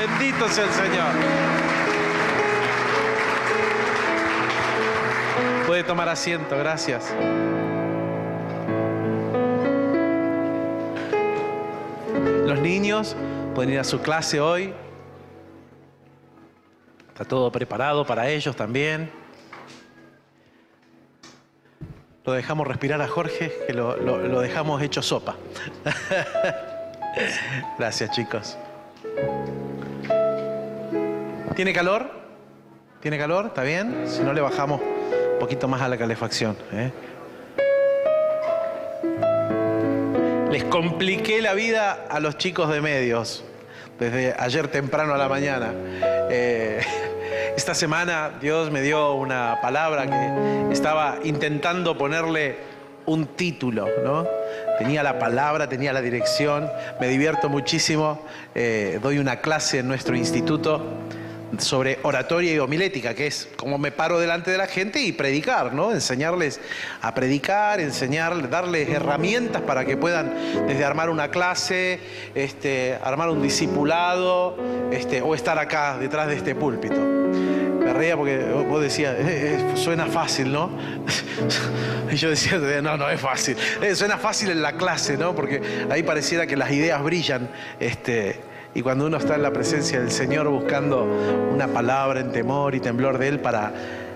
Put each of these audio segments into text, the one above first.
Bendito sea el Señor. Puede tomar asiento, gracias. Los niños pueden ir a su clase hoy. Está todo preparado para ellos también. Lo dejamos respirar a Jorge, que lo, lo dejamos hecho sopa. Gracias, chicos. ¿Tiene calor? ¿Tiene calor? ¿Está bien? Si no, le bajamos un poquito más a la calefacción. ¿eh? Les compliqué la vida a los chicos de medios desde ayer temprano a la mañana. Eh, esta semana Dios me dio una palabra que estaba intentando ponerle un título, ¿no? Tenía la palabra, tenía la dirección, me divierto muchísimo, eh, doy una clase en nuestro instituto sobre oratoria y homilética, que es cómo me paro delante de la gente y predicar, ¿no? Enseñarles a predicar, enseñar, darles herramientas para que puedan desde armar una clase, este, armar un discipulado, este, o estar acá detrás de este púlpito. Me reía porque vos decías, eh, eh, suena fácil, ¿no? y yo decía, no, no es fácil. Eh, suena fácil en la clase, ¿no? Porque ahí pareciera que las ideas brillan. Este, y cuando uno está en la presencia del Señor buscando una palabra en temor y temblor de Él para,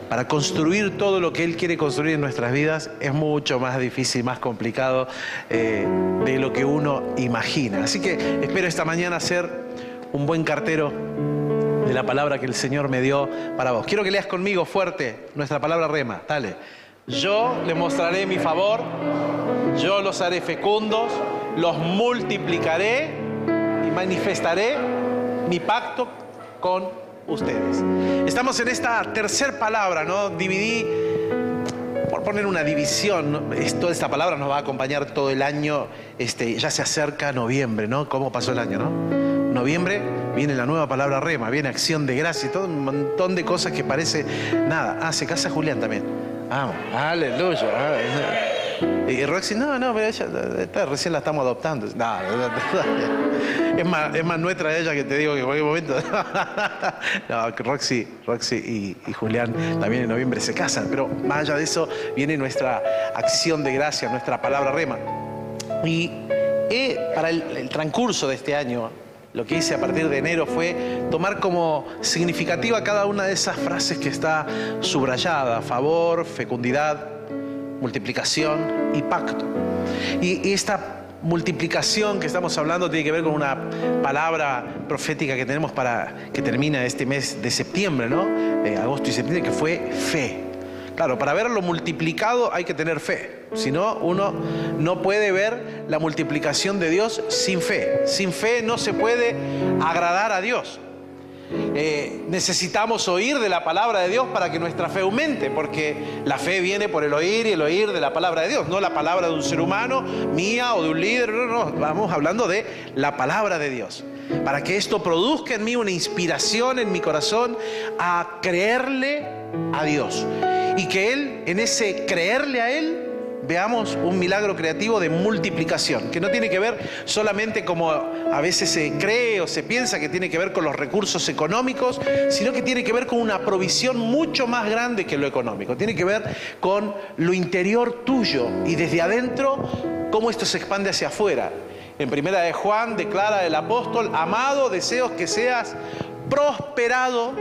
para construir todo lo que Él quiere construir en nuestras vidas, es mucho más difícil, más complicado eh, de lo que uno imagina. Así que espero esta mañana ser un buen cartero de la palabra que el Señor me dio para vos. Quiero que leas conmigo fuerte nuestra palabra rema. Dale. Yo le mostraré mi favor, yo los haré fecundos, los multiplicaré manifestaré mi pacto con ustedes. Estamos en esta tercera palabra, ¿no? Dividí, por poner una división, toda esta palabra nos va a acompañar todo el año, este, ya se acerca noviembre, ¿no? ¿Cómo pasó el año, no? Noviembre viene la nueva palabra rema, viene acción de gracia y todo un montón de cosas que parece nada. Ah, se casa Julián también. Vamos, aleluya. Ah, y Roxy, no, no, pero ella recién la estamos adoptando. No, es, más, es más nuestra ella que te digo que en cualquier momento. no, Roxy, Roxy y, Julián también en noviembre se casan, pero más allá de eso viene nuestra acción de gracia, nuestra palabra rema. Y eh, para el transcurso de este año, lo que hice a partir de enero fue tomar como significativa cada una de esas frases que está subrayada, favor, fecundidad, multiplicación y pacto. Y, esta multiplicación que estamos hablando tiene que ver con una palabra profética que tenemos para que termina este mes de septiembre, ¿no? De agosto y septiembre, que fue fe. Claro, para verlo multiplicado hay que tener fe. Si no, uno no puede ver la multiplicación de Dios sin fe. Sin fe no se puede agradar a Dios. Eh, necesitamos oír de la palabra de Dios para que nuestra fe aumente, porque la fe viene por el oír y el oír de la palabra de Dios, no la palabra de un ser humano, mía o de un líder, no, no, vamos hablando de la palabra de Dios. Para que esto produzca en mí una inspiración en mi corazón a creerle a Dios. Y que Él, en ese creerle a Él, veamos un milagro creativo de multiplicación, que no tiene que ver solamente como a veces se cree o se piensa que tiene que ver con los recursos económicos, sino que tiene que ver con una provisión mucho más grande que lo económico. Tiene que ver con lo interior tuyo y desde adentro cómo esto se expande hacia afuera. En primera de Juan declara el apóstol, amado, deseos que seas prosperado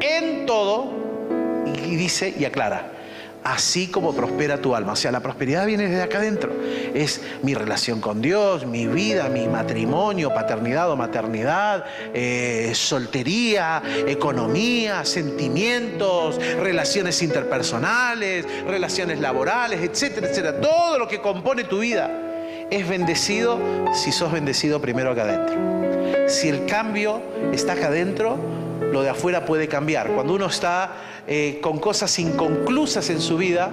en todo, y dice y aclara, así como prospera tu alma. O sea, la prosperidad viene desde acá adentro. Es mi relación con Dios, mi vida, mi matrimonio, paternidad o maternidad, eh, soltería, economía, sentimientos, relaciones interpersonales, relaciones laborales, etcétera, etcétera. Todo lo que compone tu vida es bendecido si sos bendecido primero acá adentro. Si el cambio está acá adentro, lo de afuera puede cambiar. Cuando uno está eh, con cosas inconclusas en su vida,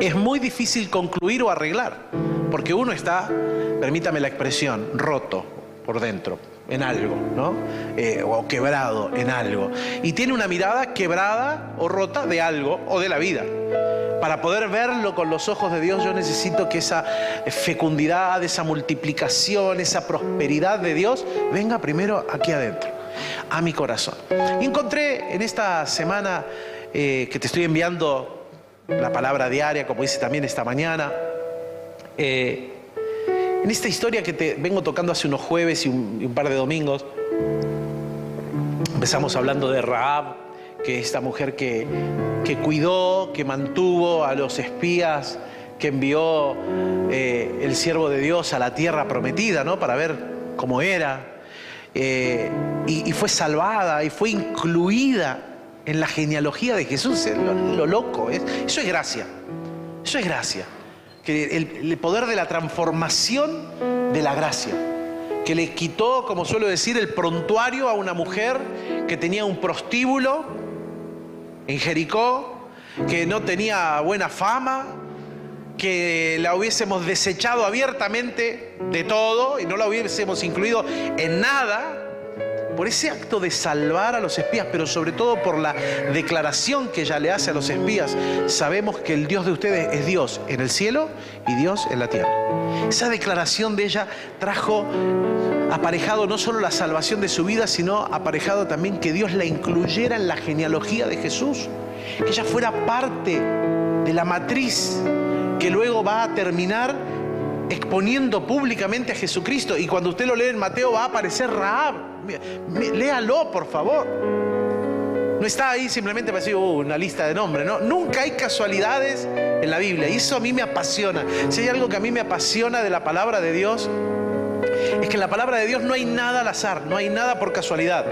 es muy difícil concluir o arreglar, porque uno está, permítame la expresión, roto por dentro en algo, ¿no? Eh, o quebrado en algo. Y tiene una mirada quebrada o rota de algo o de la vida. Para poder verlo con los ojos de Dios, yo necesito que esa fecundidad, esa multiplicación, esa prosperidad de Dios venga primero aquí adentro, a mi corazón. Y encontré en esta semana eh, que te estoy enviando la palabra diaria, como hice también esta mañana, eh, en esta historia que te vengo tocando hace unos jueves y un, un par de domingos, empezamos hablando de Raab, que esta mujer que, que cuidó, que mantuvo a los espías que envió eh, el siervo de Dios a la tierra prometida, ¿no? Para ver cómo era. Eh, y, fue salvada y fue incluida en la genealogía de Jesús. Lo, lo loco, ¿eh? eso es gracia. Eso es gracia. Que el, el poder de la transformación de la gracia que le quitó, como suelo decir, el prontuario a una mujer que tenía un prostíbulo en Jericó, que no tenía buena fama, que la hubiésemos desechado abiertamente de todo y no la hubiésemos incluido en nada, por ese acto de salvar a los espías, pero sobre todo por la declaración que ella le hace a los espías, sabemos que el Dios de ustedes es Dios en el cielo y Dios en la tierra. Esa declaración de ella trajo aparejado no solo la salvación de su vida, sino aparejado también que Dios la incluyera en la genealogía de Jesús, que ella fuera parte de la matriz que luego va a terminar exponiendo públicamente a Jesucristo. Y cuando usted lo lee en Mateo va a aparecer Raab. Léalo, por favor. No está ahí simplemente para decir uh, una lista de nombres, ¿no? Nunca hay casualidades en la Biblia. Y eso a mí me apasiona. Si hay algo que a mí me apasiona de la palabra de Dios, es que en la palabra de Dios no hay nada al azar, no hay nada por casualidad.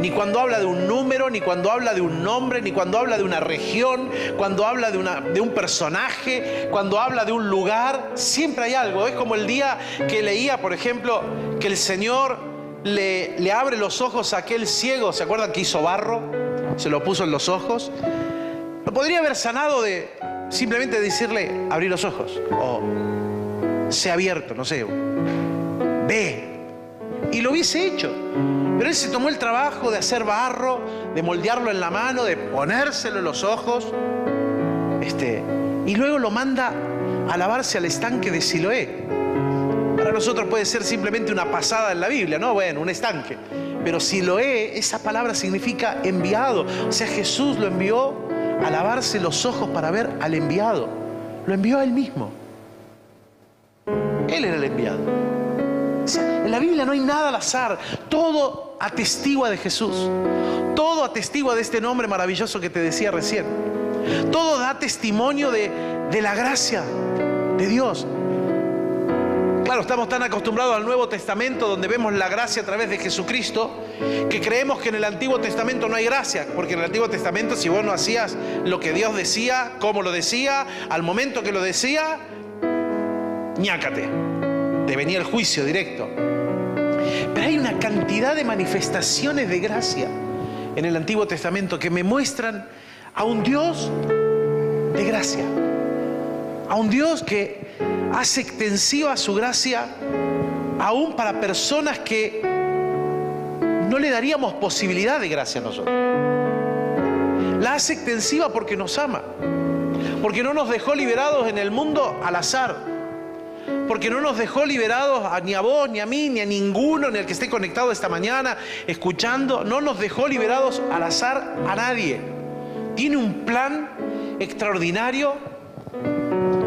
Ni cuando habla de un número, ni cuando habla de un nombre, ni cuando habla de una región, cuando habla de, un personaje, cuando habla de un lugar, siempre hay algo. Es como el día que leía, por ejemplo, que el Señor le, abre los ojos a aquel ciego, ¿se acuerdan que hizo barro? Se lo puso en los ojos. Lo podría haber sanado de simplemente decirle, abrir los ojos, o se abierto, no sé, ve. Y lo hubiese hecho. Pero él se tomó el trabajo de hacer barro, de moldearlo en la mano, de ponérselo en los ojos. Este, y luego lo manda a lavarse al estanque de Siloé. Para nosotros puede ser simplemente una pasada en la Biblia, ¿no? Bueno, un estanque. Pero Siloé, esa palabra significa enviado. O sea, Jesús lo envió a lavarse los ojos para ver al enviado. Lo envió a él mismo. Él era el enviado. En la Biblia no hay nada al azar, todo atestigua de Jesús, todo atestigua de este nombre maravilloso que te decía recién, todo da testimonio de, de la gracia de Dios. Claro, estamos tan acostumbrados al Nuevo Testamento donde vemos la gracia a través de Jesucristo que creemos que en el Antiguo Testamento no hay gracia, porque en el Antiguo Testamento si vos no hacías lo que Dios decía, como lo decía, al momento que lo decía, ñácate te venía el juicio directo. Hay una cantidad de manifestaciones de gracia en el Antiguo Testamento que me muestran a un Dios de gracia, a un Dios que hace extensiva su gracia aún para personas que no le daríamos posibilidad de gracia a nosotros. La hace extensiva porque nos ama, porque no nos dejó liberados en el mundo al azar porque no nos dejó liberados a, ni a vos, ni a mí, ni a ninguno en el que esté conectado esta mañana, escuchando, no nos dejó liberados al azar a nadie. Tiene un plan extraordinario,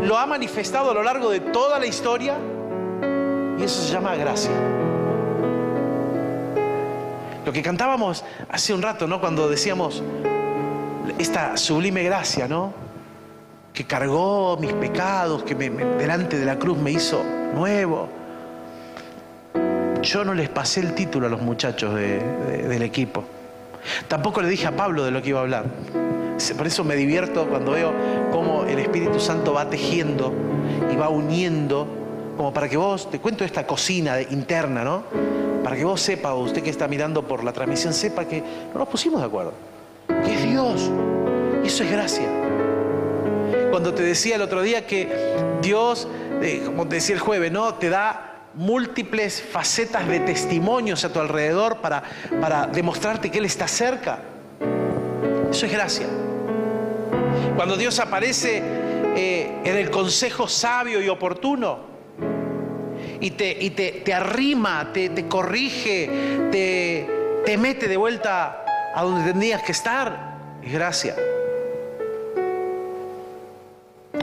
lo ha manifestado a lo largo de toda la historia y eso se llama gracia. Lo que cantábamos hace un rato, ¿no? Cuando decíamos esta sublime gracia, ¿no? Que cargó mis pecados, que delante de la cruz me hizo nuevo. Yo no les pasé el título a los muchachos del equipo. Tampoco le dije a Pablo de lo que iba a hablar. Por eso me divierto cuando veo cómo el Espíritu Santo va tejiendo y va uniendo, como para que vos, te cuento esta cocina interna, ¿no? Para que vos sepa, usted que está mirando por la transmisión, sepa que no nos pusimos de acuerdo. Que es Dios. Eso es gracia cuando te decía el otro día que Dios, eh, como te decía el jueves, ¿no? Te da múltiples facetas de testimonios a tu alrededor para, para demostrarte que Él está cerca. Eso es gracia. Cuando Dios aparece eh, en el consejo sabio y oportuno y te, y te, arrima, te, te corrige, te, te mete de vuelta a donde tendrías que estar, es gracia.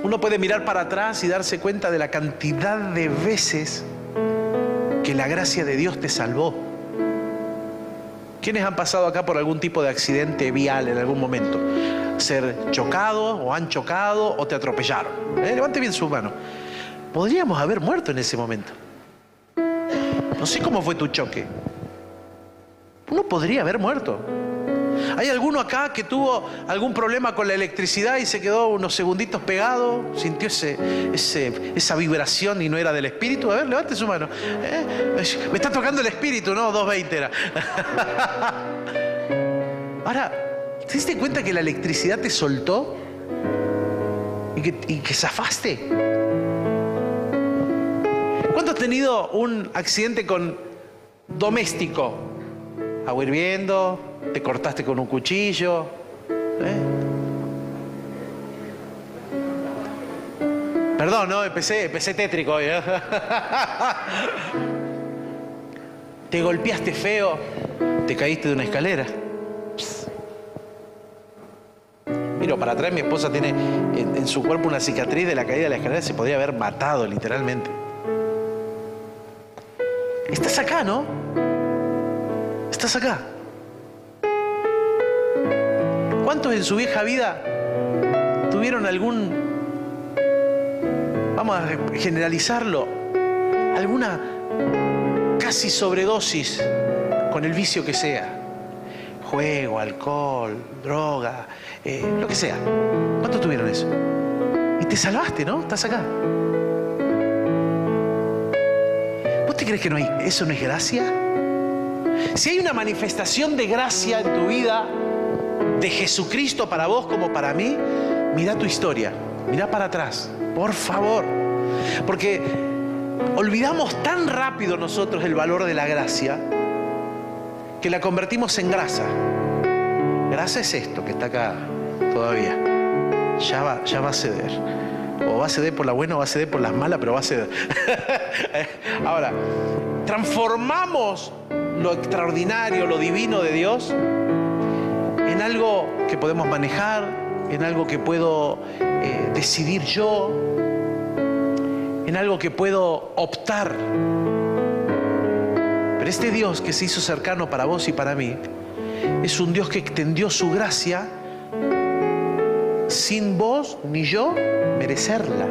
Uno puede mirar para atrás y darse cuenta de la cantidad de veces que la gracia de Dios te salvó. ¿Quiénes han pasado acá por algún tipo de accidente vial en algún momento? Ser chocado o han chocado o te atropellaron. ¿Eh? Levante bien su mano. Podríamos haber muerto en ese momento. No sé cómo fue tu choque. Uno podría haber muerto. ¿Hay alguno acá que tuvo algún problema con la electricidad y se quedó unos segunditos pegado? ¿Sintió ese, esa vibración y no era del espíritu? A ver, levante su mano. ¿Eh? Me está tocando el espíritu, ¿no? 220 era. Ahora, ¿te diste cuenta que la electricidad te soltó? Y que, y que zafaste. ¿Cuánto has tenido un accidente con doméstico? Agua hirviendo, te cortaste con un cuchillo. ¿eh? Perdón, no, empecé, empecé tétrico hoy. ¿eh? te golpeaste feo, te caíste de una escalera. Miro para atrás, mi esposa tiene en, en, su cuerpo una cicatriz de la caída de la escalera, se podría haber matado literalmente. Estás acá, ¿no? Estás acá. ¿Cuántos en su vieja vida tuvieron algún, vamos a generalizarlo, alguna casi sobredosis con el vicio que sea? Juego, alcohol, droga, eh, lo que sea. ¿Cuántos tuvieron eso? Y te salvaste, ¿no? Estás acá. ¿Vos te crees que no hay, eso no es gracia? Si hay una manifestación de gracia en tu vida, de Jesucristo para vos como para mí, mira tu historia, mira para atrás, por favor. Porque olvidamos tan rápido nosotros el valor de la gracia que la convertimos en grasa. Grasa es esto que está acá todavía. Ya va, ya va a ceder. O va a ceder por la buena o va a ceder por las malas, pero va a ceder. Ahora, transformamos lo extraordinario, lo divino de Dios en algo que podemos manejar, en algo que puedo eh, decidir yo, en algo que puedo optar. Pero este Dios que se hizo cercano para vos y para mí, es un Dios que extendió su gracia sin vos ni yo merecerla.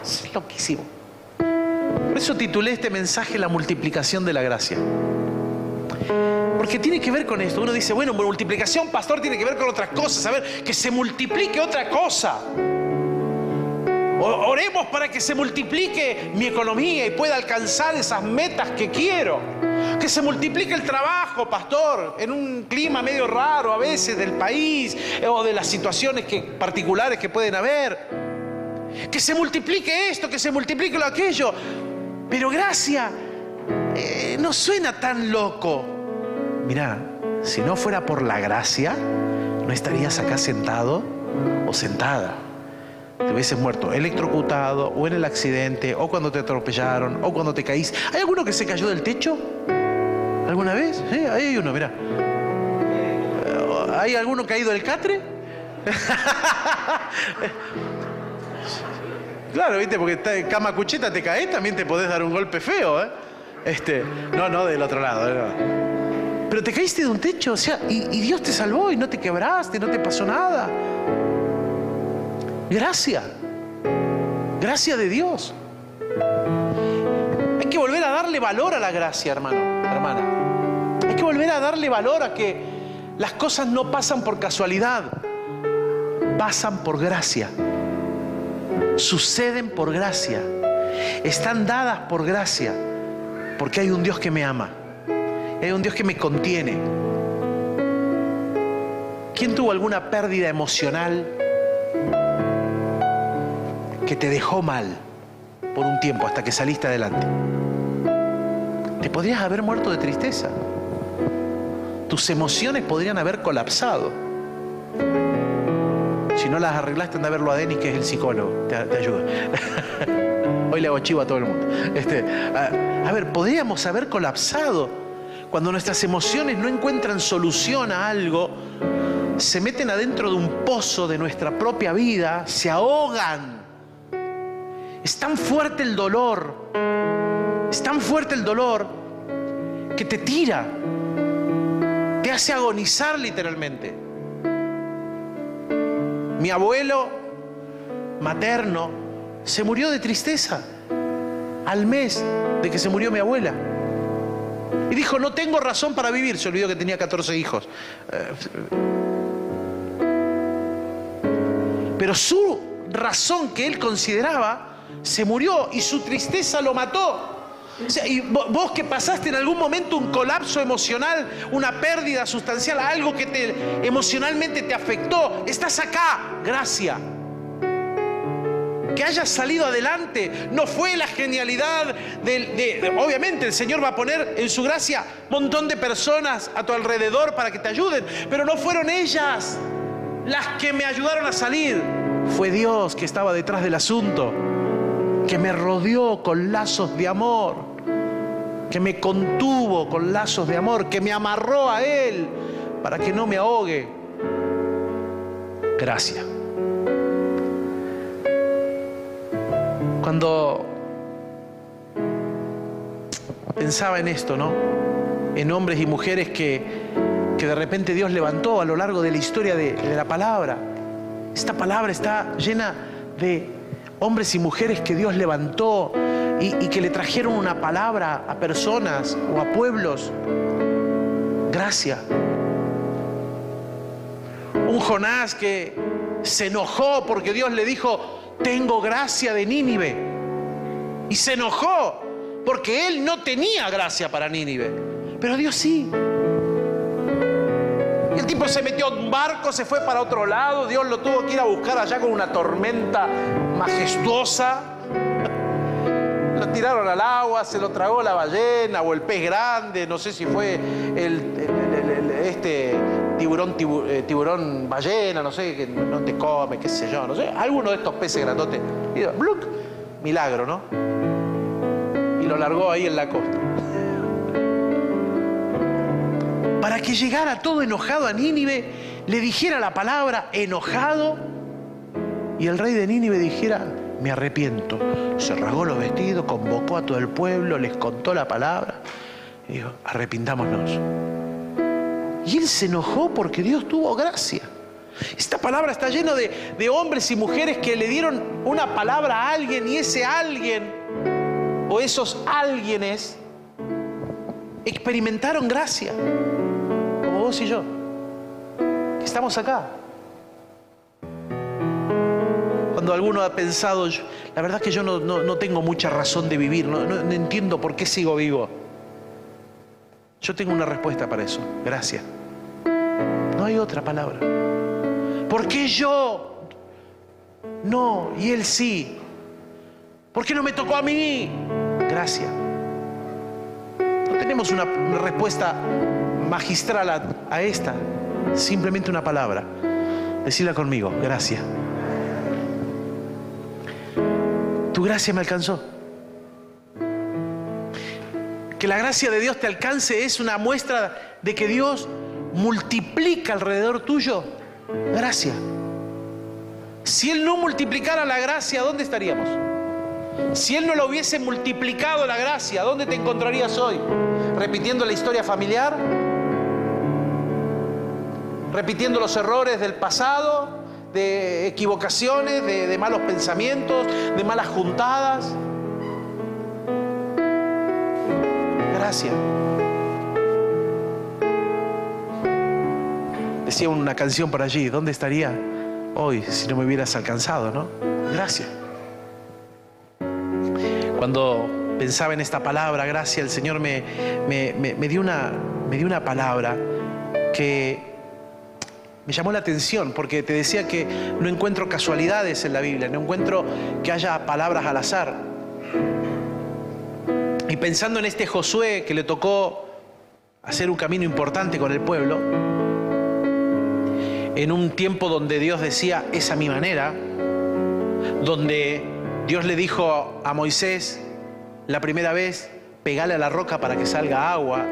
Es loquísimo. Por eso titulé este mensaje La multiplicación de la gracia. Porque tiene que ver con esto. Uno dice, bueno, multiplicación, pastor, tiene que ver con otras cosas. A ver, que se multiplique otra cosa. Oremos para que se multiplique mi economía y pueda alcanzar esas metas que quiero. Que se multiplique el trabajo, pastor, en un clima medio raro a veces del país eh, o de las situaciones particulares que pueden haber. Que se multiplique esto, que se multiplique lo aquello. Pero gracia eh, no suena tan loco. Mira, si no fuera por la gracia, no estarías acá sentado o sentada. Te hubieses muerto electrocutado o en el accidente o cuando te atropellaron o cuando te caís. ¿Hay alguno que se cayó del techo? ¿Alguna vez? Sí, ahí hay uno, mira. ¿Hay alguno caído del catre? claro, viste, porque cama cucheta te caes, también te podés dar un golpe feo, ¿eh? Este, no, no del otro lado. Pero te caíste de un techo, o sea, y, Dios te salvó y no te quebraste, no te pasó nada. Gracia. Gracia de Dios. Hay que volver a darle valor a la gracia, hermano, hermana. Hay que volver a darle valor a que las cosas no pasan por casualidad, pasan por gracia. Suceden por gracia. Están dadas por gracia, porque hay un Dios que me ama. Es un Dios que me contiene. ¿Quién tuvo alguna pérdida emocional que te dejó mal por un tiempo hasta que saliste adelante? Te podrías haber muerto de tristeza. Tus emociones podrían haber colapsado. Si no las arreglaste, anda a verlo a Denis, que es el psicólogo, te, ayuda. Hoy le hago chivo a todo el mundo. Este, a ver, podríamos haber colapsado cuando nuestras emociones no encuentran solución a algo, se meten adentro de un pozo de nuestra propia vida, se ahogan. Es tan fuerte el dolor, es tan fuerte el dolor que te tira, te hace agonizar literalmente. Mi abuelo materno se murió de tristeza al mes de que se murió mi abuela. Y dijo, no tengo razón para vivir. Se olvidó que tenía 14 hijos. Pero su razón que él consideraba se murió y su tristeza lo mató. y vos que pasaste en algún momento un colapso emocional, una pérdida sustancial, algo que te, emocionalmente te afectó, estás acá, gracias que hayas salido adelante. No fue la genialidad de, Obviamente el Señor va a poner en su gracia montón de personas a tu alrededor para que te ayuden, pero no fueron ellas las que me ayudaron a salir. Fue Dios que estaba detrás del asunto, que me rodeó con lazos de amor, que me contuvo con lazos de amor, que me amarró a Él para que no me ahogue. Gracias. Cuando pensaba en esto, ¿no? En hombres y mujeres que, que de repente Dios levantó a lo largo de la historia de, la palabra. Esta palabra está llena de hombres y mujeres que Dios levantó y, y, que le trajeron una palabra a personas o a pueblos. Gracias. Un Jonás que se enojó porque Dios le dijo, tengo gracia de Nínive. Y se enojó porque él no tenía gracia para Nínive. Pero Dios sí. El tipo se metió en un barco, se fue para otro lado. Dios lo tuvo que ir a buscar allá con una tormenta majestuosa. Lo tiraron al agua, se lo tragó la ballena o el pez grande, no sé si fue el, este tiburón, eh, tiburón ballena, no sé, que no te come, qué sé yo, no sé, alguno de estos peces grandotes. Y ¡bluc! Milagro, ¿no? Y lo largó ahí en la costa. Para que llegara todo enojado a Nínive, le dijera la palabra enojado y el rey de Nínive dijera, me arrepiento. Se rasgó los vestidos, convocó a todo el pueblo, les contó la palabra y dijo, arrepintámonos. Y él se enojó porque Dios tuvo gracia. Esta palabra está llena de, hombres y mujeres que le dieron una palabra a alguien y ese alguien o esos alguienes experimentaron gracia, como vos y yo, estamos acá. Cuando alguno ha pensado, la verdad que yo no, tengo mucha razón de vivir, no entiendo por qué sigo vivo. Yo tengo una respuesta para eso. Gracias. Hay otra palabra. ¿Por qué yo? No, y él sí. ¿Por qué no me tocó a mí? Gracias. No tenemos una, respuesta magistral a, a esta. Simplemente una palabra. Decirla conmigo. Gracias. Tu gracia me alcanzó. Que la gracia de Dios te alcance es una muestra de que Dios multiplica alrededor tuyo gracia. Si Él no multiplicara la gracia, ¿dónde estaríamos? Si Él no lo hubiese multiplicado la gracia, ¿dónde te encontrarías hoy? ¿Repitiendo la historia familiar? ¿Repitiendo los errores del pasado? ¿De equivocaciones? ¿De, de malos pensamientos? ¿De malas juntadas? Decía una canción por allí, ¿dónde estaría hoy si no me hubieras alcanzado, no? Gracias. Cuando pensaba en esta palabra, gracias, el Señor me, me, dio una, me dio una palabra que me llamó la atención porque te decía que no encuentro casualidades en la Biblia, no encuentro que haya palabras al azar. Y pensando en este Josué que le tocó hacer un camino importante con el pueblo, en un tiempo donde Dios decía, es a mi manera, donde Dios le dijo a Moisés la primera vez, pegale a la roca para que salga agua,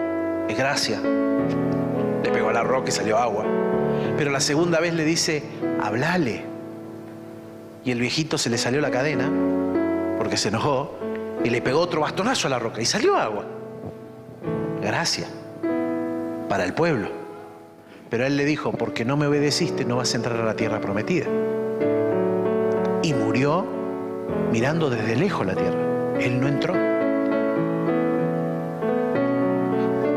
es gracia. Le pegó a la roca y salió agua. Pero la segunda vez le dice, hablale. Y el viejito se le salió la cadena, porque se enojó, y le pegó otro bastonazo a la roca y salió agua. Gracia para el pueblo. Pero él le dijo, porque no me obedeciste, no vas a entrar a la tierra prometida. Y murió mirando desde lejos la tierra. Él no entró.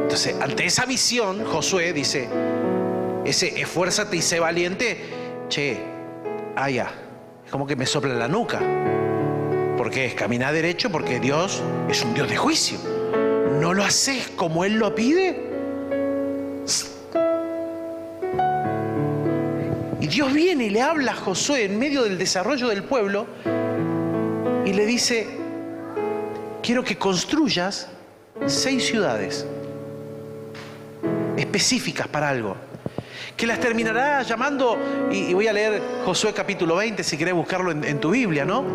Entonces, ante esa visión, Josué dice, ese esfuérzate y sé valiente, che, allá, es como que me sopla la nuca. Porque es caminar derecho, porque Dios es un Dios de juicio. No lo haces como Él lo pide, Dios viene y le habla a Josué en medio del desarrollo del pueblo y le dice, quiero que construyas seis ciudades específicas para algo, que las terminará llamando, y, voy a leer Josué capítulo 20 si querés buscarlo en, en tu Biblia, ¿no?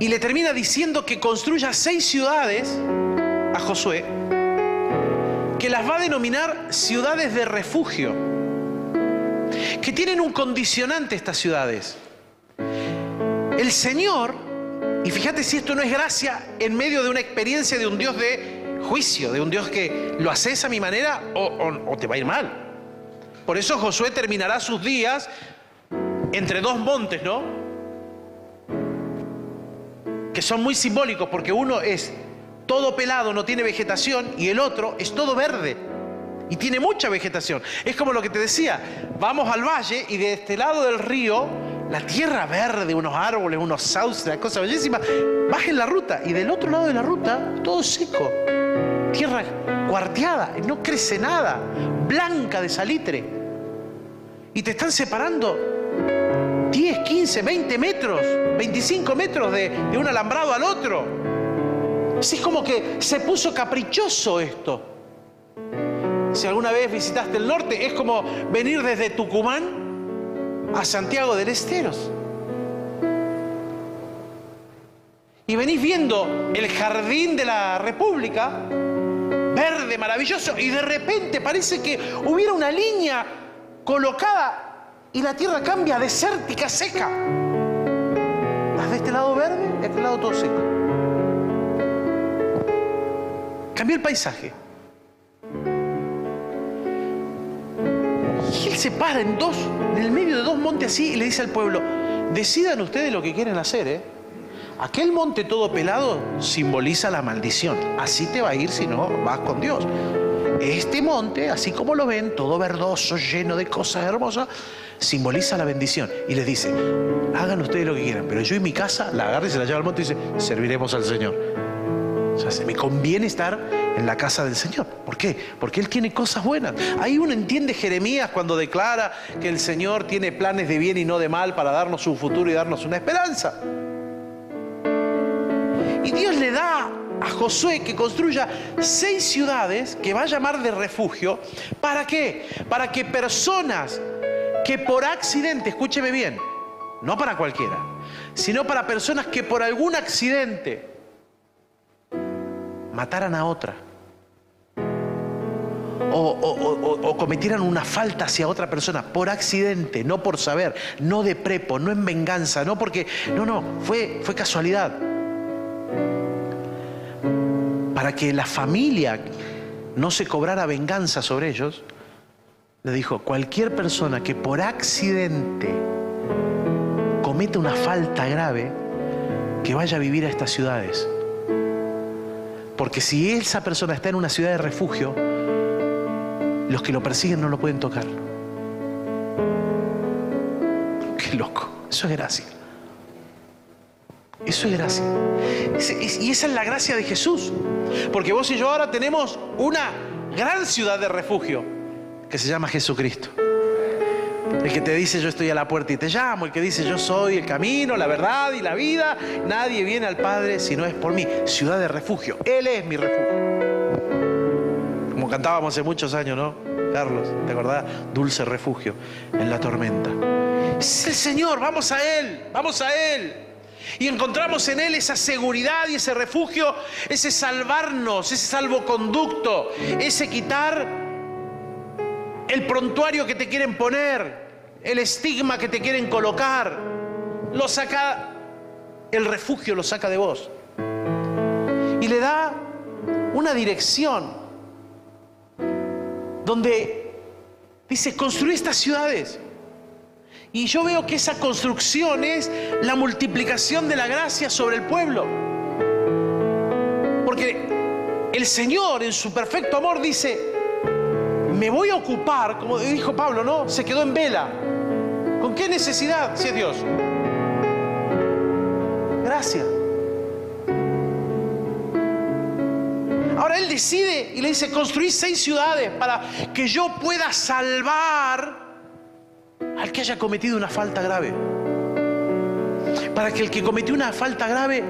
Y le termina diciendo que construya seis ciudades a Josué, que las va a denominar ciudades de refugio que tienen un condicionante estas ciudades. El Señor, y fíjate si esto no es gracia en medio de una experiencia de un Dios de juicio, de un Dios que lo haces a mi manera o, te va a ir mal. Por eso Josué terminará sus días entre dos montes, ¿no? Que son muy simbólicos porque uno es todo pelado, no tiene vegetación, y el otro es todo verde. Y tiene mucha vegetación. Es como lo que te decía, vamos al valle y de este lado del río, la tierra verde, unos árboles, unos sauces, una cosa bellísima, bajen la ruta y del otro lado de la ruta, todo seco. Tierra cuarteada, no crece nada, blanca de salitre. Y te están separando 10, 15, 20 metros, 25 metros de, un alambrado al otro. Así es como que se puso caprichoso esto. Si alguna vez visitaste el norte, es como venir desde Tucumán a Santiago del Esteros. Y venís viendo el jardín de la República, verde, maravilloso, y de repente parece que hubiera una línea colocada y la tierra cambia desértica, seca. Vas de este lado verde de este lado todo seco. Cambió el paisaje. Se para en dos, en el medio de dos montes así y le dice al pueblo, decidan ustedes lo que quieren hacer, ¿eh? Aquel monte todo pelado simboliza la maldición. Así te va a ir si no vas con Dios. Este monte, así como lo ven, todo verdoso, lleno de cosas hermosas, simboliza la bendición. Y les dice, hagan ustedes lo que quieran, pero yo y mi casa la agarro y se la lleva al monte y dice, serviremos al Señor. O sea, se me conviene estar en la casa del Señor. ¿Por qué? Porque Él tiene cosas buenas. Ahí uno entiende Jeremías cuando declara que el Señor tiene planes de bien y no de mal para darnos un futuro y darnos una esperanza. Y Dios le da a Josué que construya seis ciudades que va a llamar de refugio. ¿Para qué? Para que personas que por accidente, escúcheme bien, no para cualquiera, sino para personas que por algún accidente mataran a otra o, cometieran una falta hacia otra persona por accidente, no por saber, no de prepo, no en venganza, no porque, no, no, fue, fue casualidad. Para que la familia no se cobrara venganza sobre ellos, le dijo, cualquier persona que por accidente cometa una falta grave, que vaya a vivir a estas ciudades. Porque si esa persona está en una ciudad de refugio, los que lo persiguen no lo pueden tocar. Qué loco. Eso es gracia. Eso es gracia. Y esa es la gracia de Jesús. Porque vos y yo ahora tenemos una gran ciudad de refugio que se llama Jesucristo. El que te dice yo estoy a la puerta y te llamo, el que dice yo soy el camino, la verdad y la vida, nadie viene al Padre si no es por mí. Ciudad de refugio, Él es mi refugio cantábamos hace muchos años, ¿no? Carlos, ¿te acordás? Dulce refugio en la tormenta. Es el Señor, vamos a Él, vamos a Él. Y encontramos en Él esa seguridad y ese refugio, ese salvarnos, ese salvoconducto, ese quitar el prontuario que te quieren poner, el estigma que te quieren colocar. Lo saca, el refugio lo saca de vos. Y le da una dirección donde dice, construir estas ciudades. Y yo veo que esa construcción es la multiplicación de la gracia sobre el pueblo. Porque el Señor en su perfecto amor dice, me voy a ocupar, como dijo Pablo, ¿no? Se quedó en vela. ¿Con qué necesidad si es Dios? Gracias. Ahora él decide y le dice, construir seis ciudades para que yo pueda salvar al que haya cometido una falta grave. Para que el que cometió una falta grave,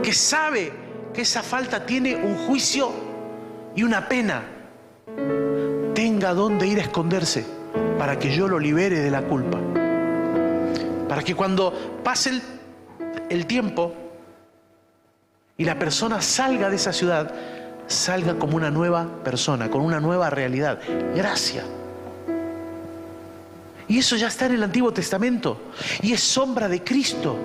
que sabe que esa falta tiene un juicio y una pena, tenga donde ir a esconderse para que yo lo libere de la culpa. Para que cuando pase el, el tiempo y la persona salga de esa ciudad, salga como una nueva persona, con una nueva realidad. Gracias. Y eso ya está en el Antiguo Testamento. Y es sombra de Cristo.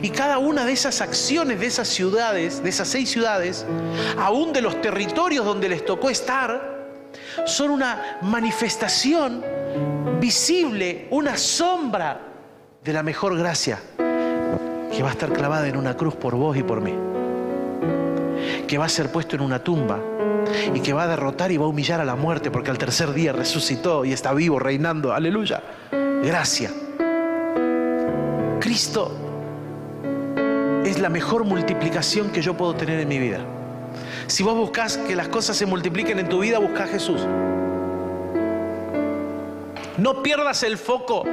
Y cada una de esas acciones de esas ciudades, de esas seis ciudades, aún de los territorios donde les tocó estar, son una manifestación visible, una sombra de la mejor gracia que va a estar clavada en una cruz por vos y por mí. Que va a ser puesto en una tumba y que va a derrotar y va a humillar a la muerte porque al tercer día resucitó y está vivo reinando. Aleluya. Gracia. Cristo es la mejor multiplicación que yo puedo tener en mi vida. Si vos buscas que las cosas se multipliquen en tu vida, busca a Jesús. No pierdas el foco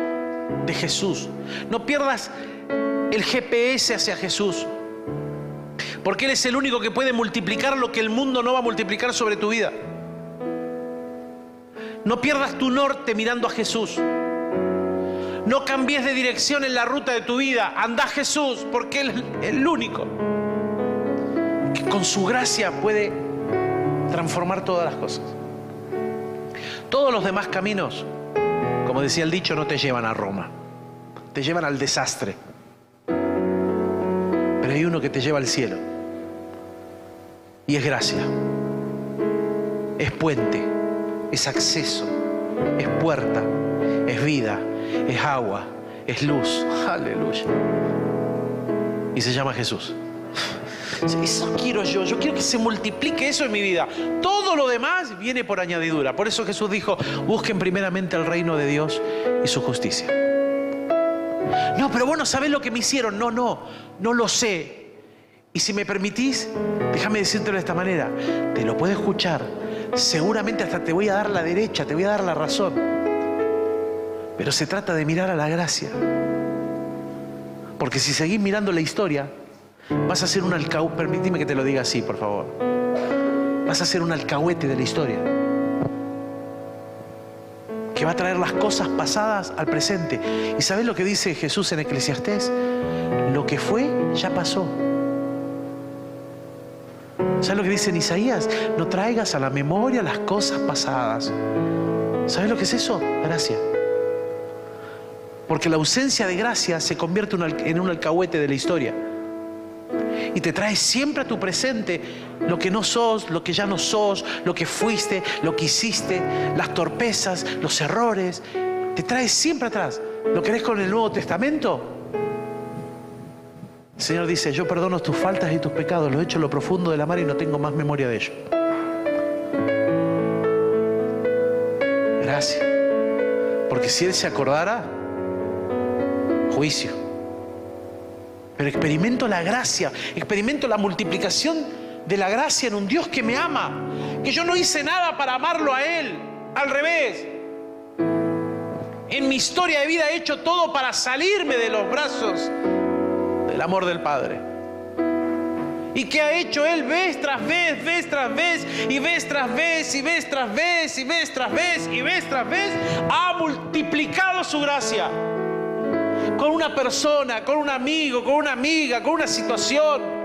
de Jesús. No pierdas el GPS hacia Jesús. Porque Él es el único que puede multiplicar lo que el mundo no va a multiplicar sobre tu vida. No pierdas tu norte mirando a Jesús. No cambies de dirección en la ruta de tu vida. Anda Jesús porque Él es el único que con su gracia puede transformar todas las cosas. Todos los demás caminos, como decía el dicho, no te llevan a Roma. Te llevan al desastre. Pero hay uno que te lleva al cielo. Y es gracia, es puente, es acceso, es puerta, es vida, es agua, es luz. Aleluya. Y se llama Jesús. Eso quiero yo, yo quiero que se multiplique eso en mi vida. Todo lo demás viene por añadidura. Por eso Jesús dijo, busquen primeramente el reino de Dios y su justicia. No, pero vos no sabés lo que me hicieron. No, no, no lo sé. Y si me permitís, déjame decírtelo de esta manera, te lo puedo escuchar, seguramente hasta te voy a dar la derecha, te voy a dar la razón, pero se trata de mirar a la gracia. Porque si seguís mirando la historia, vas a ser un alcahuete, permíteme que te lo diga así, por favor, vas a ser un alcahuete de la historia que va a traer las cosas pasadas al presente. ¿Y sabes lo que dice Jesús en Eclesiastés? Lo que fue ya pasó. ¿Sabes lo que dice en Isaías? No traigas a la memoria las cosas pasadas. ¿Sabes lo que es eso? Gracia. Porque la ausencia de gracia se convierte en un alcahuete de la historia. Y te trae siempre a tu presente lo que no sos, lo que ya no sos, lo que fuiste, lo que hiciste, las torpezas, los errores. Te trae siempre atrás. ¿Lo querés con el Nuevo Testamento? El Señor dice, yo perdono tus faltas y tus pecados, los he hecho en lo profundo de la mar y no tengo más memoria de ello. Gracias. Porque si Él se acordara, juicio. Pero experimento la gracia, experimento la multiplicación de la gracia en un Dios que me ama, que yo no hice nada para amarlo a Él, al revés. En mi historia de vida he hecho todo para salirme de los brazos el amor del Padre. ¿Y qué ha hecho Él vez tras vez, vez tras vez, y vez tras vez, y vez tras vez, y vez tras vez, y vez tras vez? Ha multiplicado su gracia. Con una persona, con un amigo, con una amiga, con una situación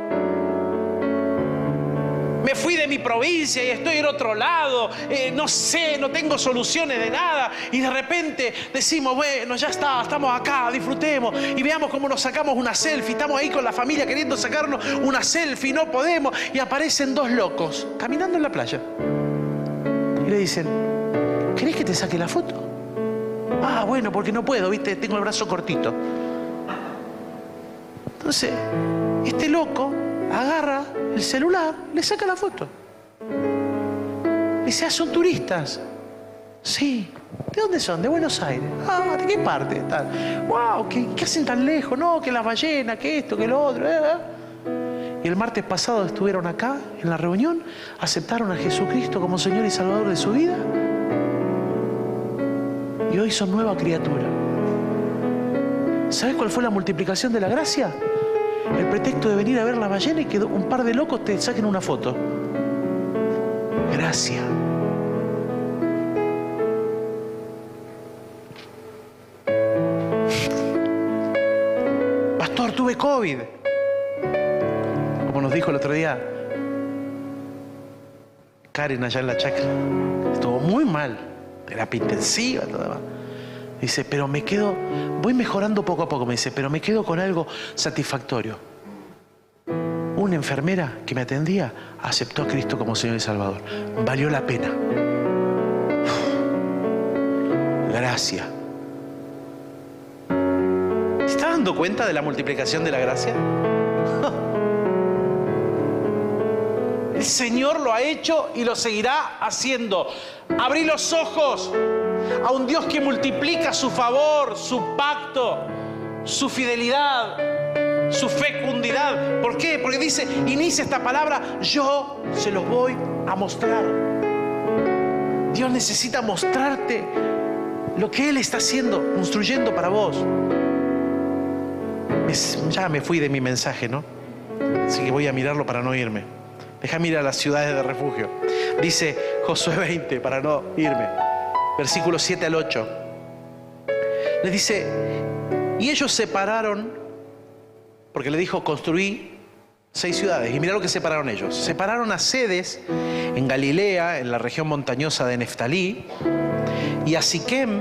me fui de mi provincia y estoy en otro lado, eh, no sé, no tengo soluciones de nada. Y de repente decimos, bueno, ya está, estamos acá, disfrutemos y veamos cómo nos sacamos una selfie. Estamos ahí con la familia queriendo sacarnos una selfie, no podemos. Y aparecen dos locos caminando en la playa. Y le dicen, ¿querés que te saque la foto? Ah, bueno, porque no puedo, viste, tengo el brazo cortito. Entonces, este loco agarra el celular, le saca la foto. Dice, ah, son turistas. Sí. ¿De dónde son? De Buenos Aires. Ah, ¿de qué parte? Tal. Wow, ¿qué, hacen tan lejos? No, que las ballenas, que esto, que lo otro. Eh, eh". Y el martes pasado estuvieron acá en la reunión, aceptaron a Jesucristo como Señor y Salvador de su vida. Y hoy son nueva criatura. ¿Sabes cuál fue la multiplicación de la gracia? El pretexto de venir a ver la ballena y que un par de locos te saquen una foto. Gracias. Pastor, tuve COVID. Como nos dijo el otro día Karen allá en la chacra. Estuvo muy mal. Terapia intensiva, todo demás. Dice, pero me quedo, voy mejorando poco a poco, me dice, pero me quedo con algo satisfactorio. Una enfermera que me atendía aceptó a Cristo como Señor y Salvador. Valió la pena. Gracia. ¿Se está dando cuenta de la multiplicación de la gracia? El Señor lo ha hecho y lo seguirá haciendo. Abrí los ojos a un Dios que multiplica su favor, su pacto, su fidelidad, su fecundidad. ¿Por qué? Porque dice, inicia esta palabra, yo se los voy a mostrar. Dios necesita mostrarte lo que Él está haciendo, construyendo para vos. Ya me fui de mi mensaje, ¿no? Así que voy a mirarlo para no irme. Deja mirar las ciudades de refugio. Dice Josué 20 para no irme versículos 7 al 8. Le dice, y ellos separaron, porque le dijo, construí seis ciudades. Y mira lo que separaron ellos. Separaron a Sedes en Galilea, en la región montañosa de Neftalí, y a Siquem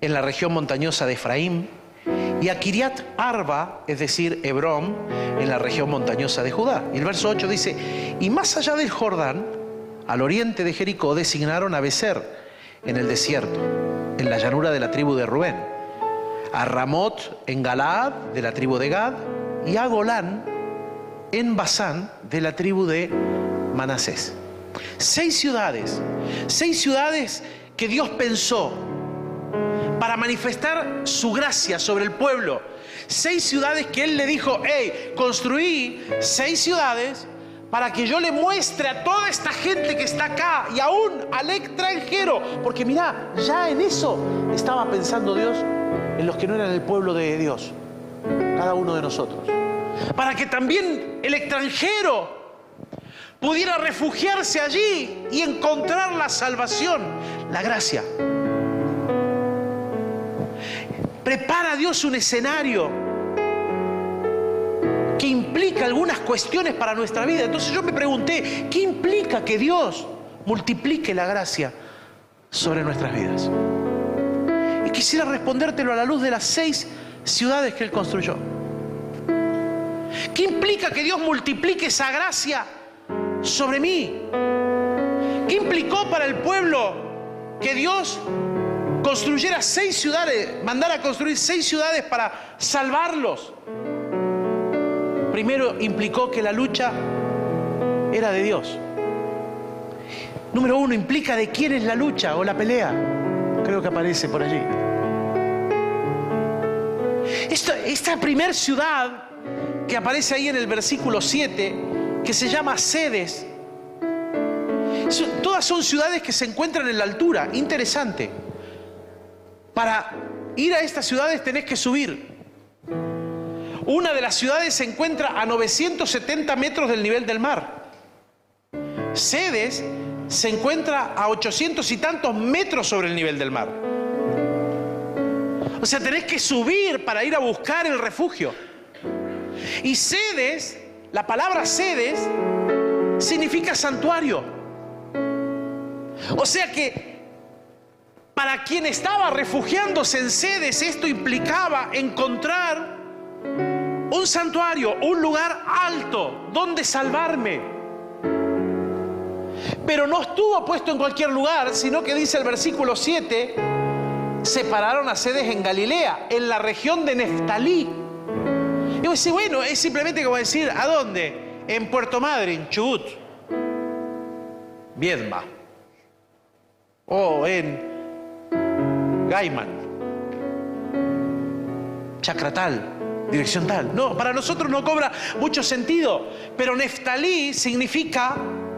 en la región montañosa de Efraín, y a Kiriat Arba, es decir, Hebrón, en la región montañosa de Judá. Y el verso 8 dice, y más allá del Jordán, al oriente de Jericó designaron a Becer en el desierto, en la llanura de la tribu de Rubén, a Ramot en Galaad de la tribu de Gad y a Golán en Basán de la tribu de Manasés. Seis ciudades, seis ciudades que Dios pensó para manifestar su gracia sobre el pueblo. Seis ciudades que Él le dijo, hey, construí seis ciudades para que yo le muestre a toda esta gente que está acá y aún al extranjero, porque mira, ya en eso estaba pensando Dios en los que no eran el pueblo de Dios, cada uno de nosotros, para que también el extranjero pudiera refugiarse allí y encontrar la salvación, la gracia. Prepara Dios un escenario que implica algunas cuestiones para nuestra vida. Entonces yo me pregunté, ¿qué implica que Dios multiplique la gracia sobre nuestras vidas? Y quisiera respondértelo a la luz de las seis ciudades que Él construyó. ¿Qué implica que Dios multiplique esa gracia sobre mí? ¿Qué implicó para el pueblo que Dios construyera seis ciudades, mandara a construir seis ciudades para salvarlos? Primero implicó que la lucha era de Dios. Número uno, implica de quién es la lucha o la pelea. Creo que aparece por allí. Esta, esta primer ciudad que aparece ahí en el versículo 7, que se llama Sedes, todas son ciudades que se encuentran en la altura. Interesante. Para ir a estas ciudades tenés que subir Una de las ciudades se encuentra a 970 metros del nivel del mar. Sedes se encuentra a 800 y tantos metros sobre el nivel del mar. O sea, tenés que subir para ir a buscar el refugio. Y sedes, la palabra sedes, significa santuario. O sea que para quien estaba refugiándose en sedes, esto implicaba encontrar un santuario, un lugar alto donde salvarme. Pero no estuvo puesto en cualquier lugar, sino que dice el versículo 7, separaron a sedes en Galilea, en la región de Neftalí. Y vos bueno, es simplemente como decir, ¿a dónde? En Puerto Madryn, Chubut, Viedma, o en Gaiman, Chacratal, dirección tal. No, para nosotros no cobra mucho sentido, pero Neftalí significa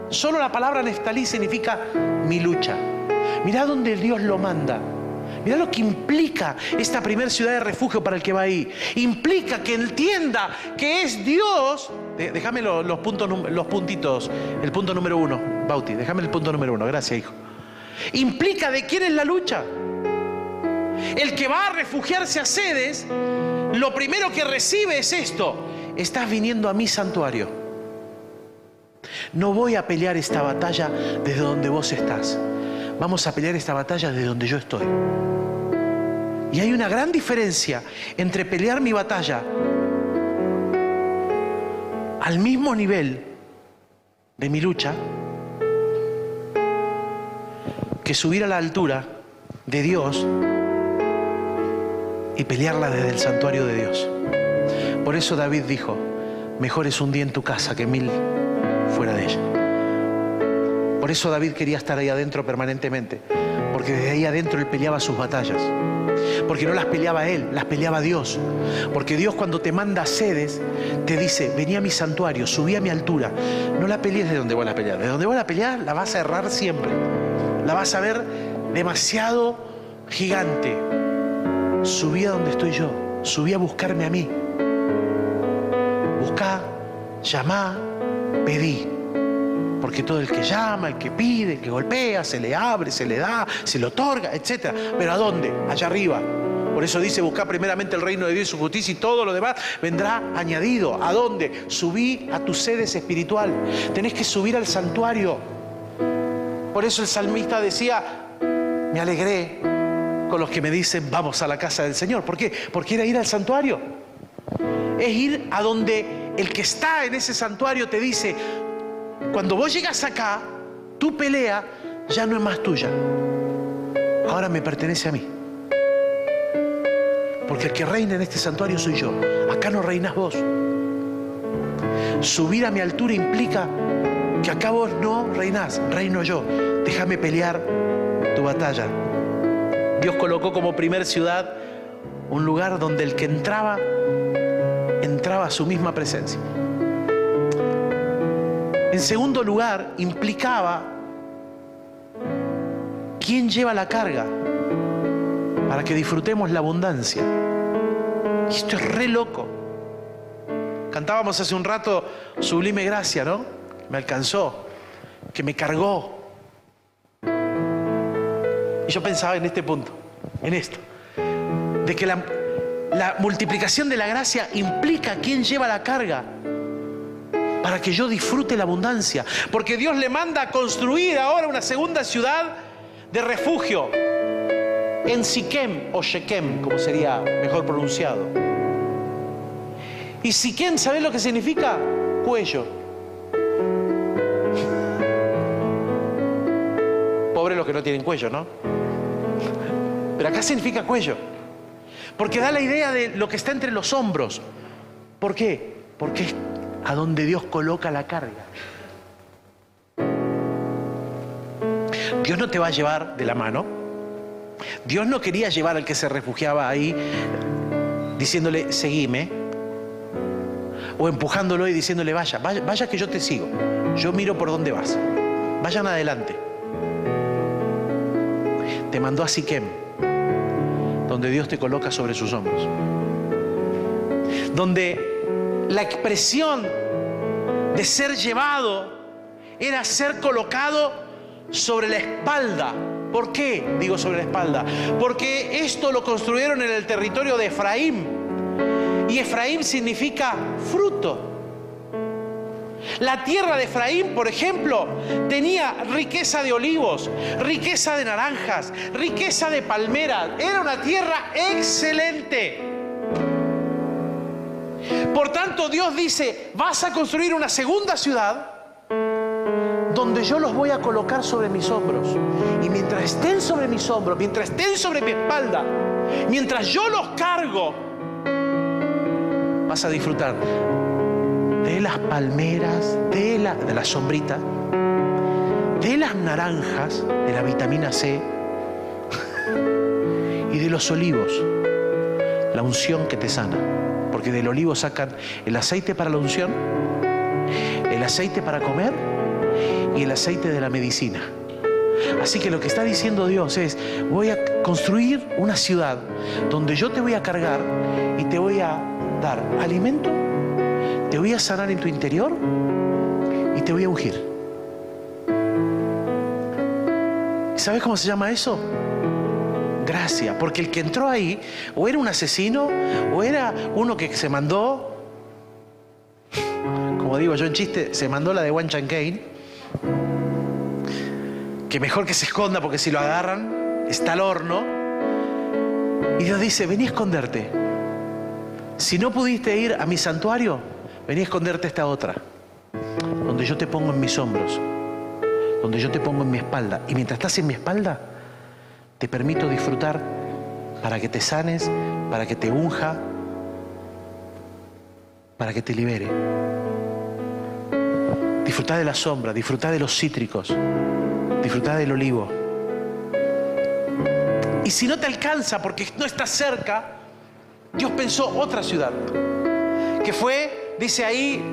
Solo la palabra Neftalí significa mi lucha. Mirá dónde Dios lo manda. Mirá lo que implica esta primera ciudad de refugio para el que va ahí. Implica que entienda que es Dios. Déjame los, puntos, los puntitos. El punto número uno, Bauti. Déjame el punto número uno. Gracias, hijo. Implica de quién es la lucha. El que va a refugiarse a sedes, lo primero que recibe es esto. Estás viniendo a mi santuario. No voy a pelear esta batalla desde donde vos estás. Vamos a pelear esta batalla desde donde yo estoy. Y hay una gran diferencia entre pelear mi batalla al mismo nivel de mi lucha que subir a la altura de Dios y pelearla desde el santuario de Dios. Por eso David dijo, mejor es un día en tu casa que mil fuera de ella. Por eso David quería estar ahí adentro permanentemente, porque desde ahí adentro él peleaba sus batallas. Porque no las peleaba él, las peleaba Dios. Porque Dios cuando te manda sedes, te dice, vení a mi santuario, subí a mi altura. No la pelees de donde voy a pelear. De donde voy a pelear la vas a errar siempre. La vas a ver demasiado gigante. Subí a donde estoy yo. Subí a buscarme a mí. Buscá, llamá, pedí. Porque todo el que llama, el que pide, el que golpea, se le abre, se le da, se le otorga, etc. Pero ¿a dónde? Allá arriba. Por eso dice, buscar primeramente el reino de Dios y su justicia y todo lo demás vendrá añadido. ¿A dónde? Subí a tus sedes espiritual. Tenés que subir al santuario. Por eso el salmista decía, me alegré con los que me dicen, vamos a la casa del Señor. ¿Por qué? Porque era ir al santuario. Es ir a donde el que está en ese santuario te dice, cuando vos llegas acá, tu pelea ya no es más tuya. Ahora me pertenece a mí. Porque el que reina en este santuario soy yo. Acá no reinas vos. Subir a mi altura implica que acá vos no reinás, reino yo. Déjame pelear tu batalla. Dios colocó como primer ciudad un lugar donde el que entraba entraba a su misma presencia. En segundo lugar, implicaba quién lleva la carga para que disfrutemos la abundancia. Esto es re loco. Cantábamos hace un rato Sublime Gracia, ¿no? Me alcanzó, que me cargó. Y yo pensaba en este punto, en esto, de que la, multiplicación de la gracia implica quién lleva la carga para que yo disfrute la abundancia. Porque Dios le manda a construir ahora una segunda ciudad de refugio en Siquem o Shekem, como sería mejor pronunciado. Y Siquem, ¿sabes lo que significa? Cuello. Pobre los que no tienen cuello, ¿no? Pero acá significa cuello. Porque da la idea de lo que está entre los hombros. ¿Por qué? Porque es a donde Dios coloca la carga. Dios no te va a llevar de la mano. Dios no quería llevar al que se refugiaba ahí diciéndole, seguime. O empujándolo y diciéndole, vaya, vaya, vaya que yo te sigo. Yo miro por dónde vas. Vayan adelante. Te mandó a Siquem donde Dios te coloca sobre sus hombros. donde la expresión de ser llevado era ser colocado sobre la espalda. ¿Por qué digo sobre la espalda? Porque esto lo construyeron en el territorio de Efraín. Y Efraín significa fruto. La tierra de Efraín, por ejemplo, tenía riqueza de olivos, riqueza de naranjas, riqueza de palmeras. Era una tierra excelente. Por tanto, Dios dice, vas a construir una segunda ciudad donde yo los voy a colocar sobre mis hombros. Y mientras estén sobre mis hombros, mientras estén sobre mi espalda, mientras yo los cargo, vas a disfrutar de las palmeras, de la, de la sombrita, de las naranjas, de la vitamina C y de los olivos, la unción que te sana. Porque del olivo sacan el aceite para la unción, el aceite para comer y el aceite de la medicina. Así que lo que está diciendo Dios es, voy a construir una ciudad donde yo te voy a cargar y te voy a dar alimento te voy a sanar en tu interior y te voy a ungir. ¿Sabes cómo se llama eso? Gracia, porque el que entró ahí o era un asesino o era uno que se mandó, como digo yo en chiste, se mandó la de Wan Chan Kane, que mejor que se esconda porque si lo agarran está al horno. Y Dios dice, vení a esconderte. Si no pudiste ir a mi santuario, Vení a esconderte esta otra, donde yo te pongo en mis hombros, donde yo te pongo en mi espalda. Y mientras estás en mi espalda, te permito disfrutar para que te sanes, para que te unja, para que te libere. Disfrutar de la sombra, disfrutar de los cítricos, disfrutar del olivo. Y si no te alcanza porque no estás cerca, Dios pensó otra ciudad, que fue dice ahí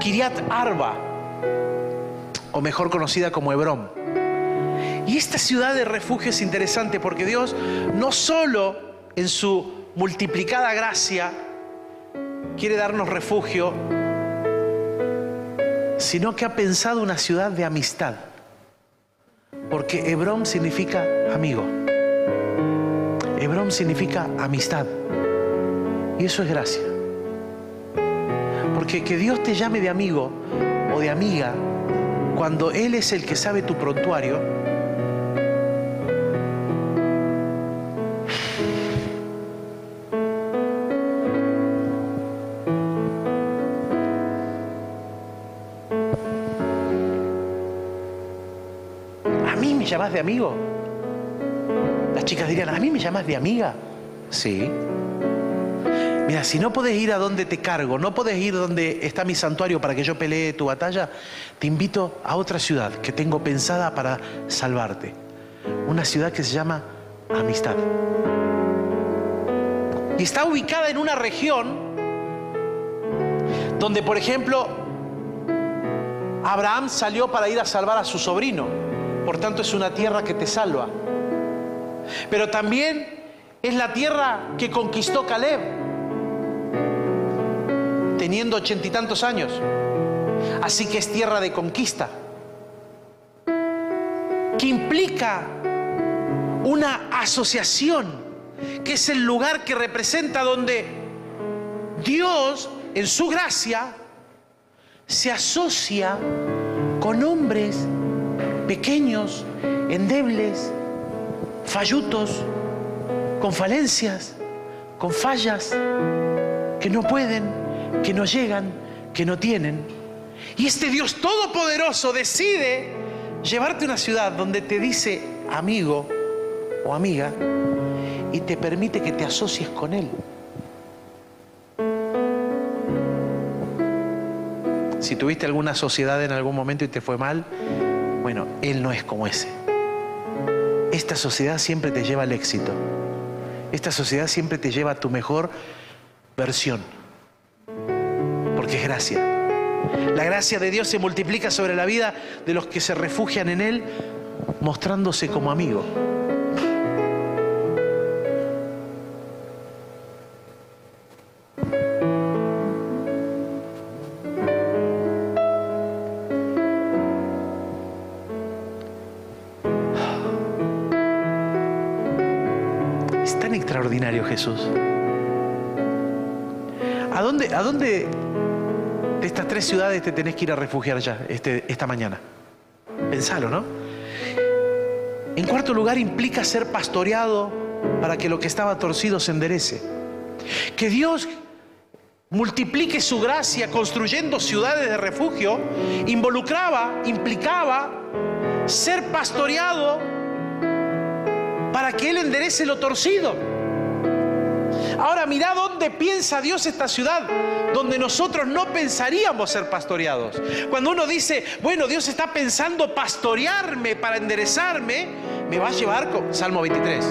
Kiriat Arba, o mejor conocida como Hebrón. Y esta ciudad de refugio es interesante porque Dios no solo en su multiplicada gracia quiere darnos refugio, sino que ha pensado una ciudad de amistad. Porque Hebrón significa amigo. Hebrón significa amistad. Y eso es gracia. Porque que Dios te llame de amigo o de amiga cuando Él es el que sabe tu prontuario, ¿A mí me llamas de amigo? Las chicas dirían, ¿a mí me llamas de amiga? Sí. Mira, si no puedes ir a donde te cargo, no puedes ir donde está mi santuario para que yo pelee tu batalla, te invito a otra ciudad que tengo pensada para salvarte. Una ciudad que se llama Amistad. Y está ubicada en una región donde, por ejemplo, Abraham salió para ir a salvar a su sobrino. Por tanto, es una tierra que te salva. Pero también es la tierra que conquistó Caleb teniendo ochenta y tantos años. Así que es tierra de conquista, que implica una asociación, que es el lugar que representa donde Dios, en su gracia, se asocia con hombres pequeños, endebles, fallutos, con falencias, con fallas, que no pueden que no llegan, que no tienen. Y este Dios todopoderoso decide llevarte a una ciudad donde te dice amigo o amiga y te permite que te asocies con Él. Si tuviste alguna sociedad en algún momento y te fue mal, bueno, Él no es como ese. Esta sociedad siempre te lleva al éxito. Esta sociedad siempre te lleva a tu mejor versión es gracia. La gracia de Dios se multiplica sobre la vida de los que se refugian en Él, mostrándose como amigo. Es tan extraordinario Jesús. ¿A dónde, a dónde de estas tres ciudades te tenés que ir a refugiar ya este, esta mañana? Pensalo, ¿no? En cuarto lugar, implica ser pastoreado para que lo que estaba torcido se enderece. Que Dios multiplique su gracia construyendo ciudades de refugio involucraba, implicaba ser pastoreado para que Él enderece lo torcido. Ahora mira dónde piensa Dios esta ciudad, donde nosotros no pensaríamos ser pastoreados. Cuando uno dice, bueno, Dios está pensando pastorearme para enderezarme, me va a llevar, Salmo 23,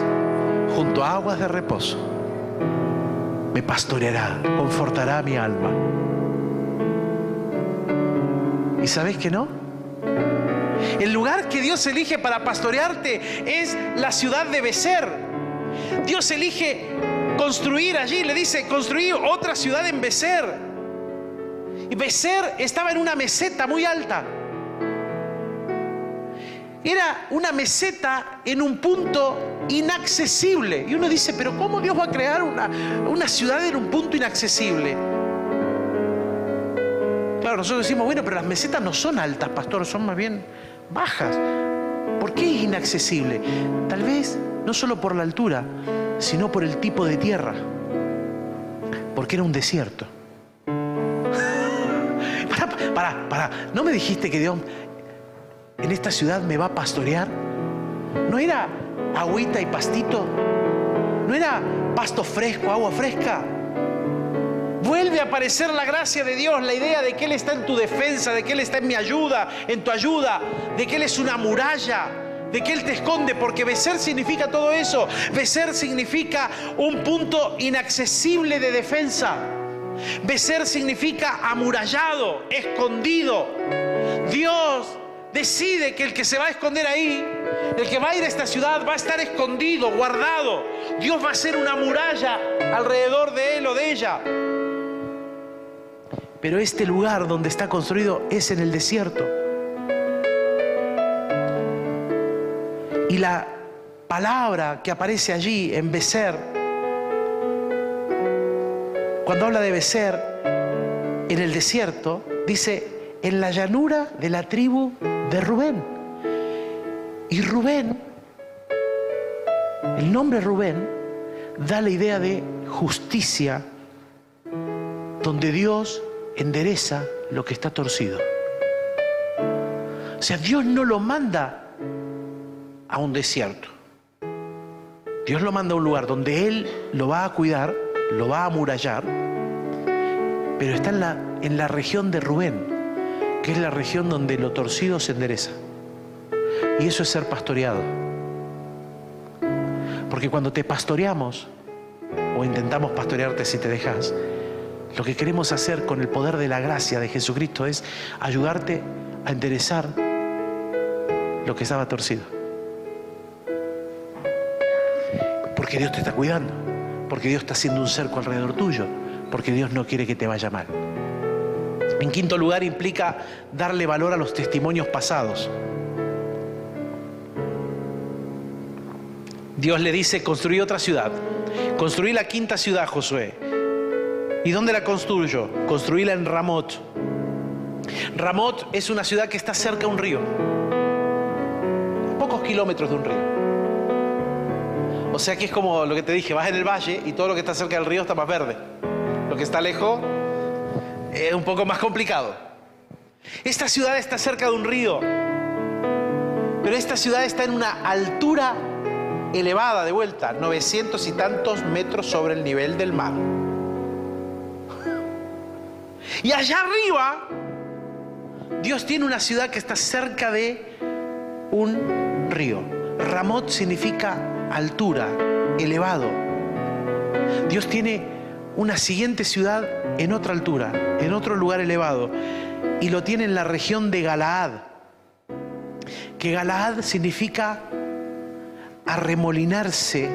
junto a aguas de reposo. Me pastoreará, confortará mi alma. ¿Y sabes que no? El lugar que Dios elige para pastorearte es la ciudad de Becer. Dios elige construir allí, le dice, construir otra ciudad en Becer. Y Becer estaba en una meseta muy alta. Era una meseta en un punto inaccesible. Y uno dice, pero ¿cómo Dios va a crear una, una ciudad en un punto inaccesible? Claro, nosotros decimos, bueno, pero las mesetas no son altas, pastor, son más bien bajas. ¿Por qué es inaccesible? Tal vez no solo por la altura, sino por el tipo de tierra, porque era un desierto. para, para, para, ¿no me dijiste que Dios en esta ciudad me va a pastorear? ¿No era agüita y pastito? ¿No era pasto fresco, agua fresca? Vuelve a aparecer la gracia de Dios, la idea de que Él está en tu defensa, de que Él está en mi ayuda, en tu ayuda, de que Él es una muralla, de que Él te esconde, porque becer significa todo eso. Becer significa un punto inaccesible de defensa. Becer significa amurallado, escondido. Dios decide que el que se va a esconder ahí, el que va a ir a esta ciudad, va a estar escondido, guardado. Dios va a ser una muralla alrededor de él o de ella. Pero este lugar donde está construido es en el desierto. Y la palabra que aparece allí en Becer, cuando habla de Becer en el desierto, dice en la llanura de la tribu de Rubén. Y Rubén, el nombre Rubén, da la idea de justicia, donde Dios endereza lo que está torcido. O sea, Dios no lo manda a un desierto. Dios lo manda a un lugar donde Él lo va a cuidar, lo va a amurallar, pero está en la, en la región de Rubén, que es la región donde lo torcido se endereza. Y eso es ser pastoreado. Porque cuando te pastoreamos, o intentamos pastorearte si te dejas, lo que queremos hacer con el poder de la gracia de Jesucristo es ayudarte a enderezar lo que estaba torcido. Porque Dios te está cuidando, porque Dios está haciendo un cerco alrededor tuyo, porque Dios no quiere que te vaya mal. En quinto lugar, implica darle valor a los testimonios pasados. Dios le dice, construí otra ciudad. Construí la quinta ciudad, Josué. ¿Y dónde la construyo? Construíla en Ramot. Ramot es una ciudad que está cerca de un río. Pocos kilómetros de un río. O sea que es como lo que te dije, vas en el valle y todo lo que está cerca del río está más verde. Lo que está lejos es un poco más complicado. Esta ciudad está cerca de un río, pero esta ciudad está en una altura elevada de vuelta, 900 y tantos metros sobre el nivel del mar. Y allá arriba, Dios tiene una ciudad que está cerca de un río. Ramot significa altura, elevado. Dios tiene una siguiente ciudad en otra altura, en otro lugar elevado, y lo tiene en la región de Galaad, que Galaad significa arremolinarse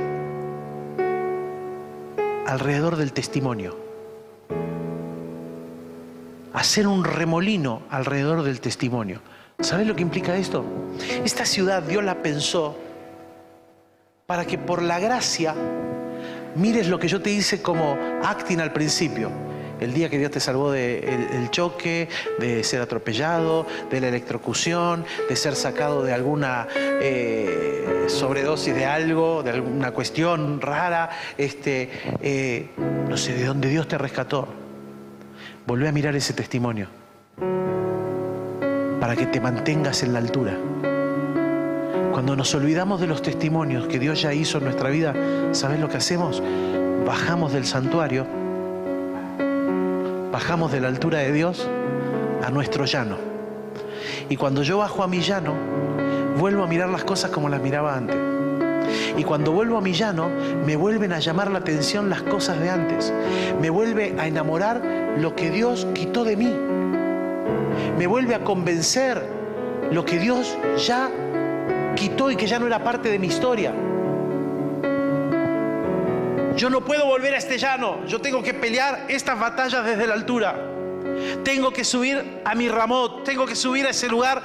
alrededor del testimonio, hacer un remolino alrededor del testimonio. ¿Sabes lo que implica esto? Esta ciudad Dios la pensó para que por la gracia mires lo que yo te hice como acting al principio. El día que Dios te salvó del choque, de ser atropellado, de la electrocución, de ser sacado de alguna eh, sobredosis de algo, de alguna cuestión rara, este, eh, no sé de dónde Dios te rescató. Volvé a mirar ese testimonio para que te mantengas en la altura. Cuando nos olvidamos de los testimonios que Dios ya hizo en nuestra vida, ¿sabes lo que hacemos? Bajamos del santuario, bajamos de la altura de Dios a nuestro llano. Y cuando yo bajo a mi llano, vuelvo a mirar las cosas como las miraba antes. Y cuando vuelvo a mi llano, me vuelven a llamar la atención las cosas de antes. Me vuelve a enamorar lo que Dios quitó de mí. Me vuelve a convencer lo que Dios ya quitó y que ya no era parte de mi historia. Yo no puedo volver a este llano, yo tengo que pelear estas batallas desde la altura. Tengo que subir a mi ramot, tengo que subir a ese lugar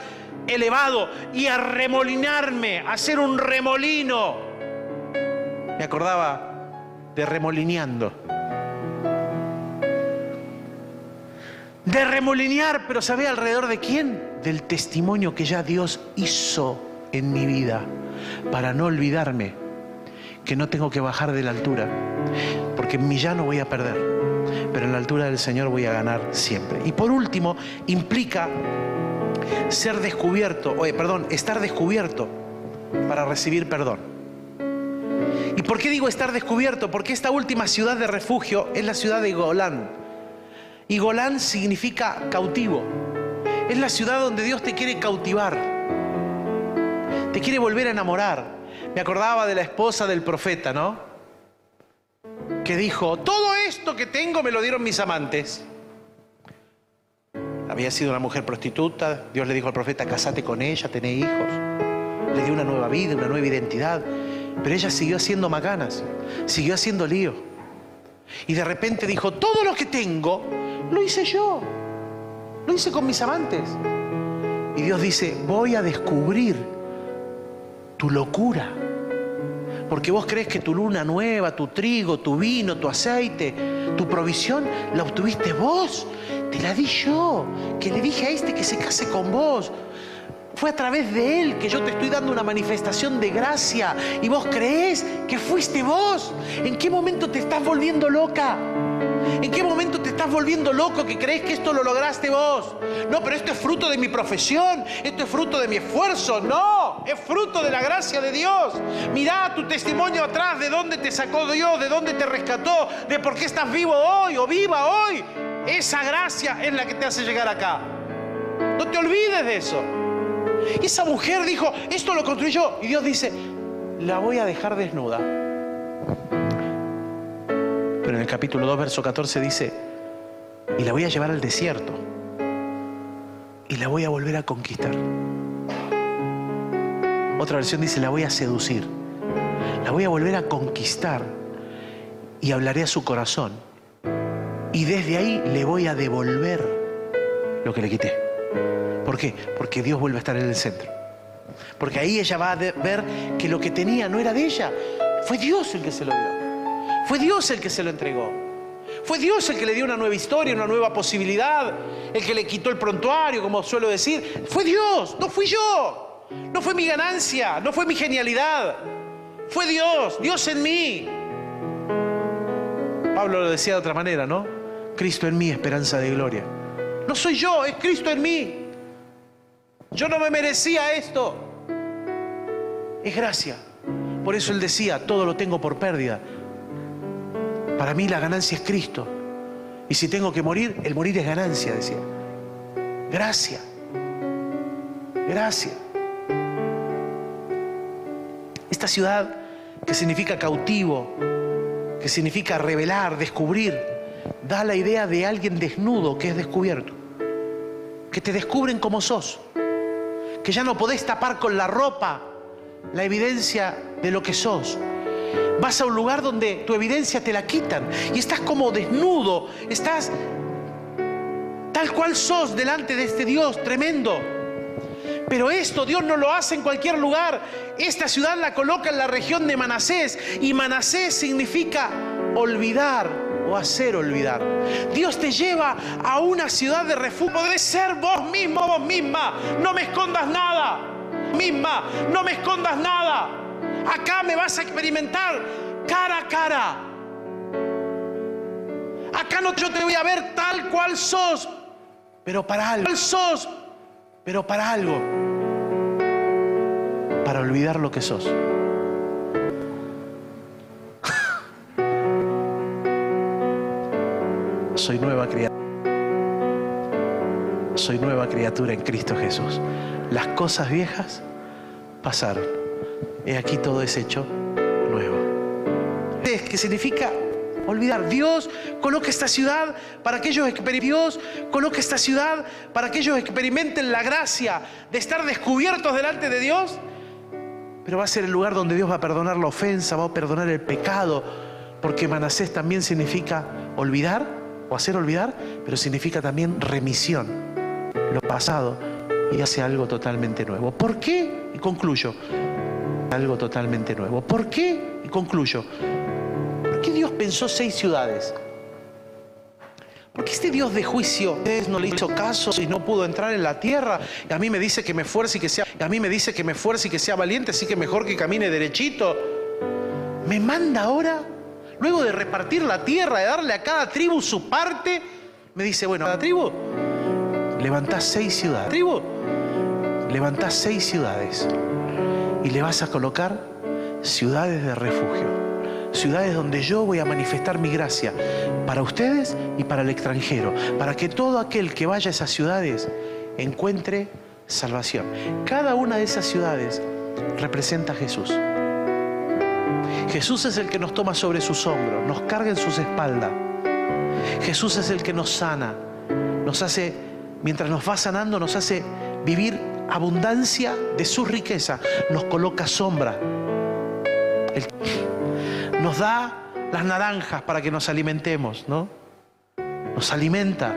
elevado y a remolinarme, a hacer un remolino. Me acordaba de remolineando. De remolinear, pero ¿sabe alrededor de quién? Del testimonio que ya Dios hizo en mi vida para no olvidarme que no tengo que bajar de la altura, porque en mi llano voy a perder, pero en la altura del Señor voy a ganar siempre. Y por último, implica ser descubierto, oye, perdón, estar descubierto para recibir perdón. ¿Y por qué digo estar descubierto? Porque esta última ciudad de refugio es la ciudad de Golán. Y Golán significa cautivo. Es la ciudad donde Dios te quiere cautivar te quiere volver a enamorar. Me acordaba de la esposa del profeta, ¿no? Que dijo, todo esto que tengo me lo dieron mis amantes. Había sido una mujer prostituta, Dios le dijo al profeta, casate con ella, tené hijos. Le dio una nueva vida, una nueva identidad. Pero ella siguió haciendo macanas, siguió haciendo lío. Y de repente dijo, todo lo que tengo, lo hice yo. Lo hice con mis amantes. Y Dios dice, voy a descubrir tu locura. Porque vos crees que tu luna nueva, tu trigo, tu vino, tu aceite, tu provisión, la obtuviste vos. Te la di yo, que le dije a este que se case con vos. Fue a través de Él que yo te estoy dando una manifestación de gracia. Y vos crees que fuiste vos. ¿En qué momento te estás volviendo loca? ¿En qué momento te estás volviendo loco que crees que esto lo lograste vos? No, pero esto es fruto de mi profesión, esto es fruto de mi esfuerzo. No, es fruto de la gracia de Dios. Mirá tu testimonio atrás, de dónde te sacó Dios, de dónde te rescató, de por qué estás vivo hoy o viva hoy. Esa gracia es la que te hace llegar acá. No te olvides de eso. Esa mujer dijo, esto lo construí yo. Y Dios dice, la voy a dejar desnuda. Pero en el capítulo 2, verso 14 dice, y la voy a llevar al desierto. Y la voy a volver a conquistar. Otra versión dice, la voy a seducir. La voy a volver a conquistar. Y hablaré a su corazón. Y desde ahí le voy a devolver lo que le quité. ¿Por qué? Porque Dios vuelve a estar en el centro. Porque ahí ella va a ver que lo que tenía no era de ella, fue Dios el que se lo dio. Fue Dios el que se lo entregó. Fue Dios el que le dio una nueva historia, una nueva posibilidad, el que le quitó el prontuario, como suelo decir. Fue Dios, no fui yo. No fue mi ganancia, no fue mi genialidad. Fue Dios, Dios en mí. Pablo lo decía de otra manera, ¿no? Cristo en mí, esperanza de gloria. No soy yo, es Cristo en mí. Yo no me merecía esto. Es gracia. Por eso él decía, todo lo tengo por pérdida. Para mí la ganancia es Cristo. Y si tengo que morir, el morir es ganancia, decía. Gracia. Gracia. Esta ciudad que significa cautivo, que significa revelar, descubrir, da la idea de alguien desnudo que es descubierto. Que te descubren como sos que ya no podés tapar con la ropa la evidencia de lo que sos. Vas a un lugar donde tu evidencia te la quitan y estás como desnudo, estás tal cual sos delante de este Dios tremendo. Pero esto Dios no lo hace en cualquier lugar. Esta ciudad la coloca en la región de Manasés y Manasés significa olvidar o hacer olvidar. Dios te lleva a una ciudad de refugio. Podés ser vos mismo, vos misma. No me escondas nada. Misma, no me escondas nada. Acá me vas a experimentar cara a cara. Acá no yo te voy a ver tal cual sos, pero para algo. sos, pero para algo. Para olvidar lo que sos. Soy nueva criatura. Soy nueva criatura en Cristo Jesús. Las cosas viejas pasaron. He aquí todo es hecho nuevo. ¿Qué significa olvidar. Dios coloca esta ciudad para que ellos Dios esta ciudad para que experimenten la gracia de estar descubiertos delante de Dios. Pero va a ser el lugar donde Dios va a perdonar la ofensa, va a perdonar el pecado, porque Manasés también significa olvidar o hacer olvidar, pero significa también remisión, lo pasado y hace algo totalmente nuevo. ¿Por qué? Y concluyo, algo totalmente nuevo. ¿Por qué? Y concluyo, qué Dios pensó seis ciudades? Porque este Dios de juicio no le hizo caso y no pudo entrar en la tierra. Y a mí me dice que me fuerce y que sea, a mí me dice que me y que sea valiente, así que mejor que camine derechito. Me manda ahora, luego de repartir la tierra, de darle a cada tribu su parte, me dice, bueno, cada tribu, levantás seis ciudades. Tribu, levantás seis ciudades y le vas a colocar ciudades de refugio ciudades donde yo voy a manifestar mi gracia para ustedes y para el extranjero, para que todo aquel que vaya a esas ciudades encuentre salvación. Cada una de esas ciudades representa a Jesús. Jesús es el que nos toma sobre sus hombros, nos carga en sus espaldas. Jesús es el que nos sana, nos hace, mientras nos va sanando, nos hace vivir abundancia de su riqueza, nos coloca sombra. Nos da las naranjas para que nos alimentemos, ¿no? Nos alimenta,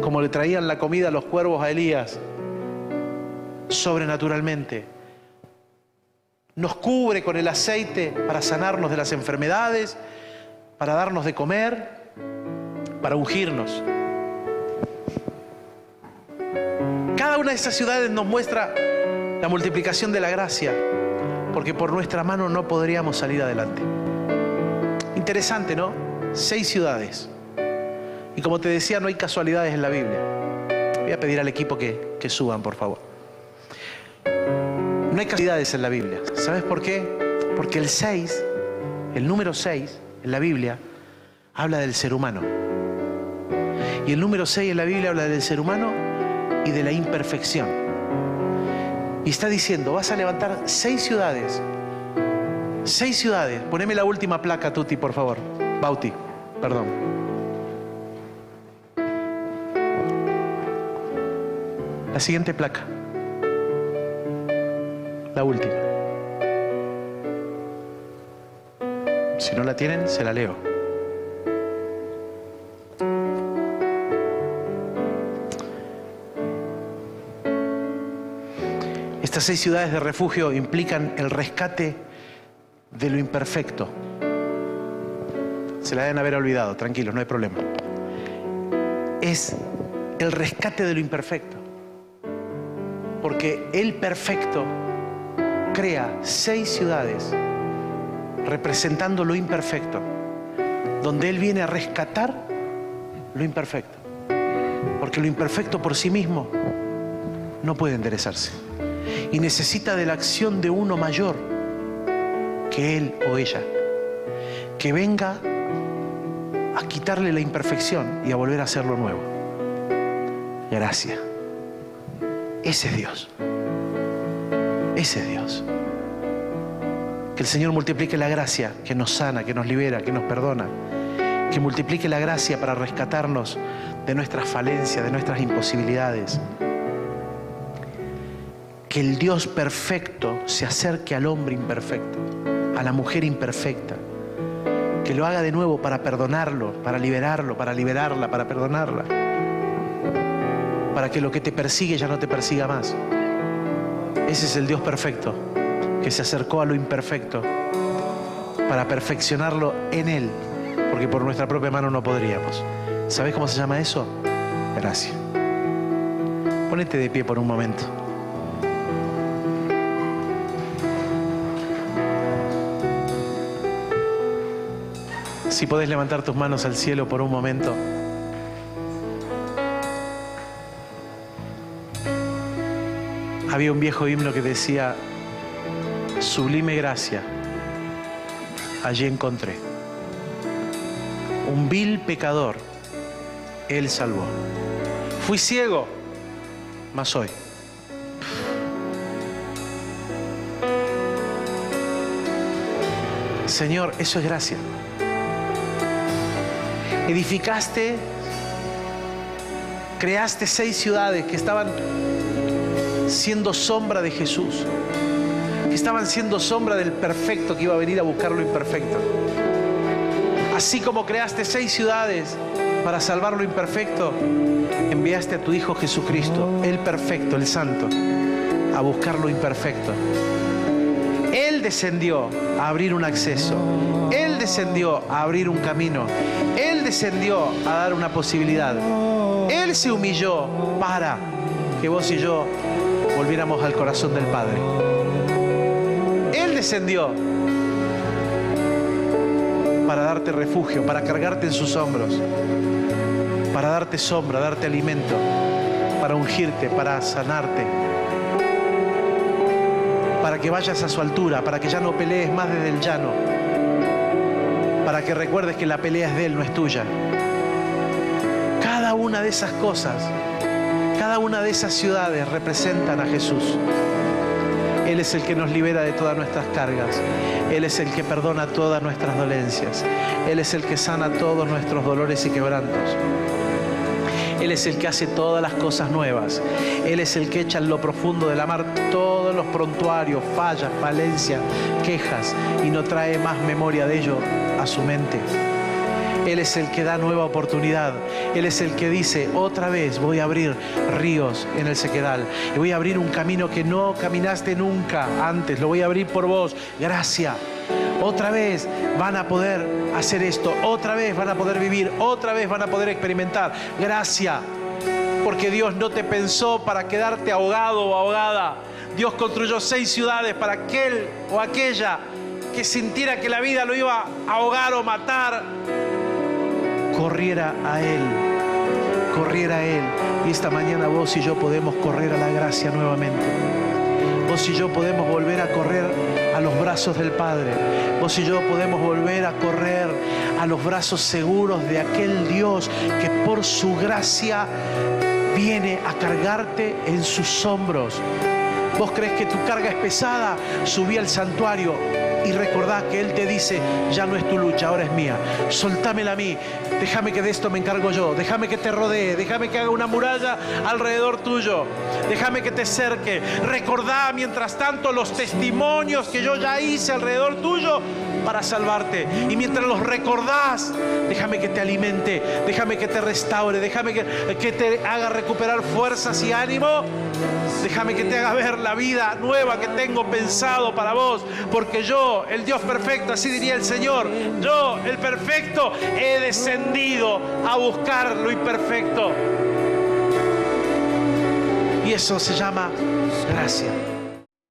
como le traían la comida a los cuervos a Elías, sobrenaturalmente. Nos cubre con el aceite para sanarnos de las enfermedades, para darnos de comer, para ungirnos. Cada una de esas ciudades nos muestra la multiplicación de la gracia porque por nuestra mano no podríamos salir adelante. Interesante, ¿no? Seis ciudades. Y como te decía, no hay casualidades en la Biblia. Voy a pedir al equipo que, que suban, por favor. No hay casualidades en la Biblia. ¿Sabes por qué? Porque el 6, el número 6 en la Biblia, habla del ser humano. Y el número 6 en la Biblia habla del ser humano y de la imperfección. Y está diciendo, vas a levantar seis ciudades. Seis ciudades. Poneme la última placa, Tuti, por favor. Bauti, perdón. La siguiente placa. La última. Si no la tienen, se la leo. Seis ciudades de refugio implican el rescate de lo imperfecto. Se la deben haber olvidado, tranquilos, no hay problema. Es el rescate de lo imperfecto. Porque el perfecto crea seis ciudades representando lo imperfecto, donde Él viene a rescatar lo imperfecto. Porque lo imperfecto por sí mismo no puede enderezarse y necesita de la acción de uno mayor que él o ella, que venga a quitarle la imperfección y a volver a hacerlo nuevo. Gracias. Ese es Dios. Ese es Dios. Que el Señor multiplique la gracia que nos sana, que nos libera, que nos perdona. Que multiplique la gracia para rescatarnos de nuestras falencias, de nuestras imposibilidades que el Dios perfecto se acerque al hombre imperfecto, a la mujer imperfecta, que lo haga de nuevo para perdonarlo, para liberarlo, para liberarla, para perdonarla. para que lo que te persigue ya no te persiga más. Ese es el Dios perfecto, que se acercó a lo imperfecto para perfeccionarlo en Él, porque por nuestra propia mano no podríamos. ¿Sabes cómo se llama eso? Gracias. Ponete de pie por un momento. Si podés levantar tus manos al cielo por un momento. Había un viejo himno que decía, sublime gracia, allí encontré. Un vil pecador, Él salvó. Fui ciego, mas hoy. Señor, eso es gracia. Edificaste, creaste seis ciudades que estaban siendo sombra de Jesús, que estaban siendo sombra del perfecto que iba a venir a buscar lo imperfecto. Así como creaste seis ciudades para salvar lo imperfecto, enviaste a tu Hijo Jesucristo, el perfecto, el santo, a buscar lo imperfecto. Él descendió a abrir un acceso. Él descendió a abrir un camino. Él descendió a dar una posibilidad. Él se humilló para que vos y yo volviéramos al corazón del Padre. Él descendió para darte refugio, para cargarte en sus hombros, para darte sombra, darte alimento, para ungirte, para sanarte, para que vayas a su altura, para que ya no pelees más desde el llano, para que recuerdes que la pelea es de Él, no es tuya. Cada una de esas cosas cada una de esas ciudades representan a Jesús. Él es el que nos libera de todas nuestras cargas. Él es el que perdona todas nuestras dolencias. Él es el que sana todos nuestros dolores y quebrantos. Él es el que hace todas las cosas nuevas. Él es el que echa en lo profundo de la mar todos los prontuarios, fallas, falencias, quejas y no trae más memoria de ello a su mente. Él es el que da nueva oportunidad. Él es el que dice, otra vez voy a abrir ríos en el sequedal. Y voy a abrir un camino que no caminaste nunca antes. Lo voy a abrir por vos. Gracias. Otra vez van a poder hacer esto. Otra vez van a poder vivir. Otra vez van a poder experimentar. Gracias. Porque Dios no te pensó para quedarte ahogado o ahogada. Dios construyó seis ciudades para aquel o aquella que sintiera que la vida lo iba a ahogar o matar corriera a Él, corriera a Él. Y esta mañana vos y yo podemos correr a la gracia nuevamente. Vos y yo podemos volver a correr a los brazos del Padre. Vos y yo podemos volver a correr a los brazos seguros de aquel Dios que por su gracia viene a cargarte en sus hombros. Vos crees que tu carga es pesada, subí al santuario, y recordá que Él te dice, ya no es tu lucha, ahora es mía. Soltámela a mí, déjame que de esto me encargo yo, déjame que te rodee, déjame que haga una muralla alrededor tuyo, déjame que te cerque. Recordá mientras tanto los testimonios que yo ya hice alrededor tuyo para salvarte. Y mientras los recordás, déjame que te alimente, déjame que te restaure, déjame que, que te haga recuperar fuerzas y ánimo. Déjame que te haga ver la vida nueva que tengo pensado para vos, porque el Dios perfecto, así diría el Señor, yo, el perfecto, he descendido a buscar lo imperfecto. Y eso se llama gracia.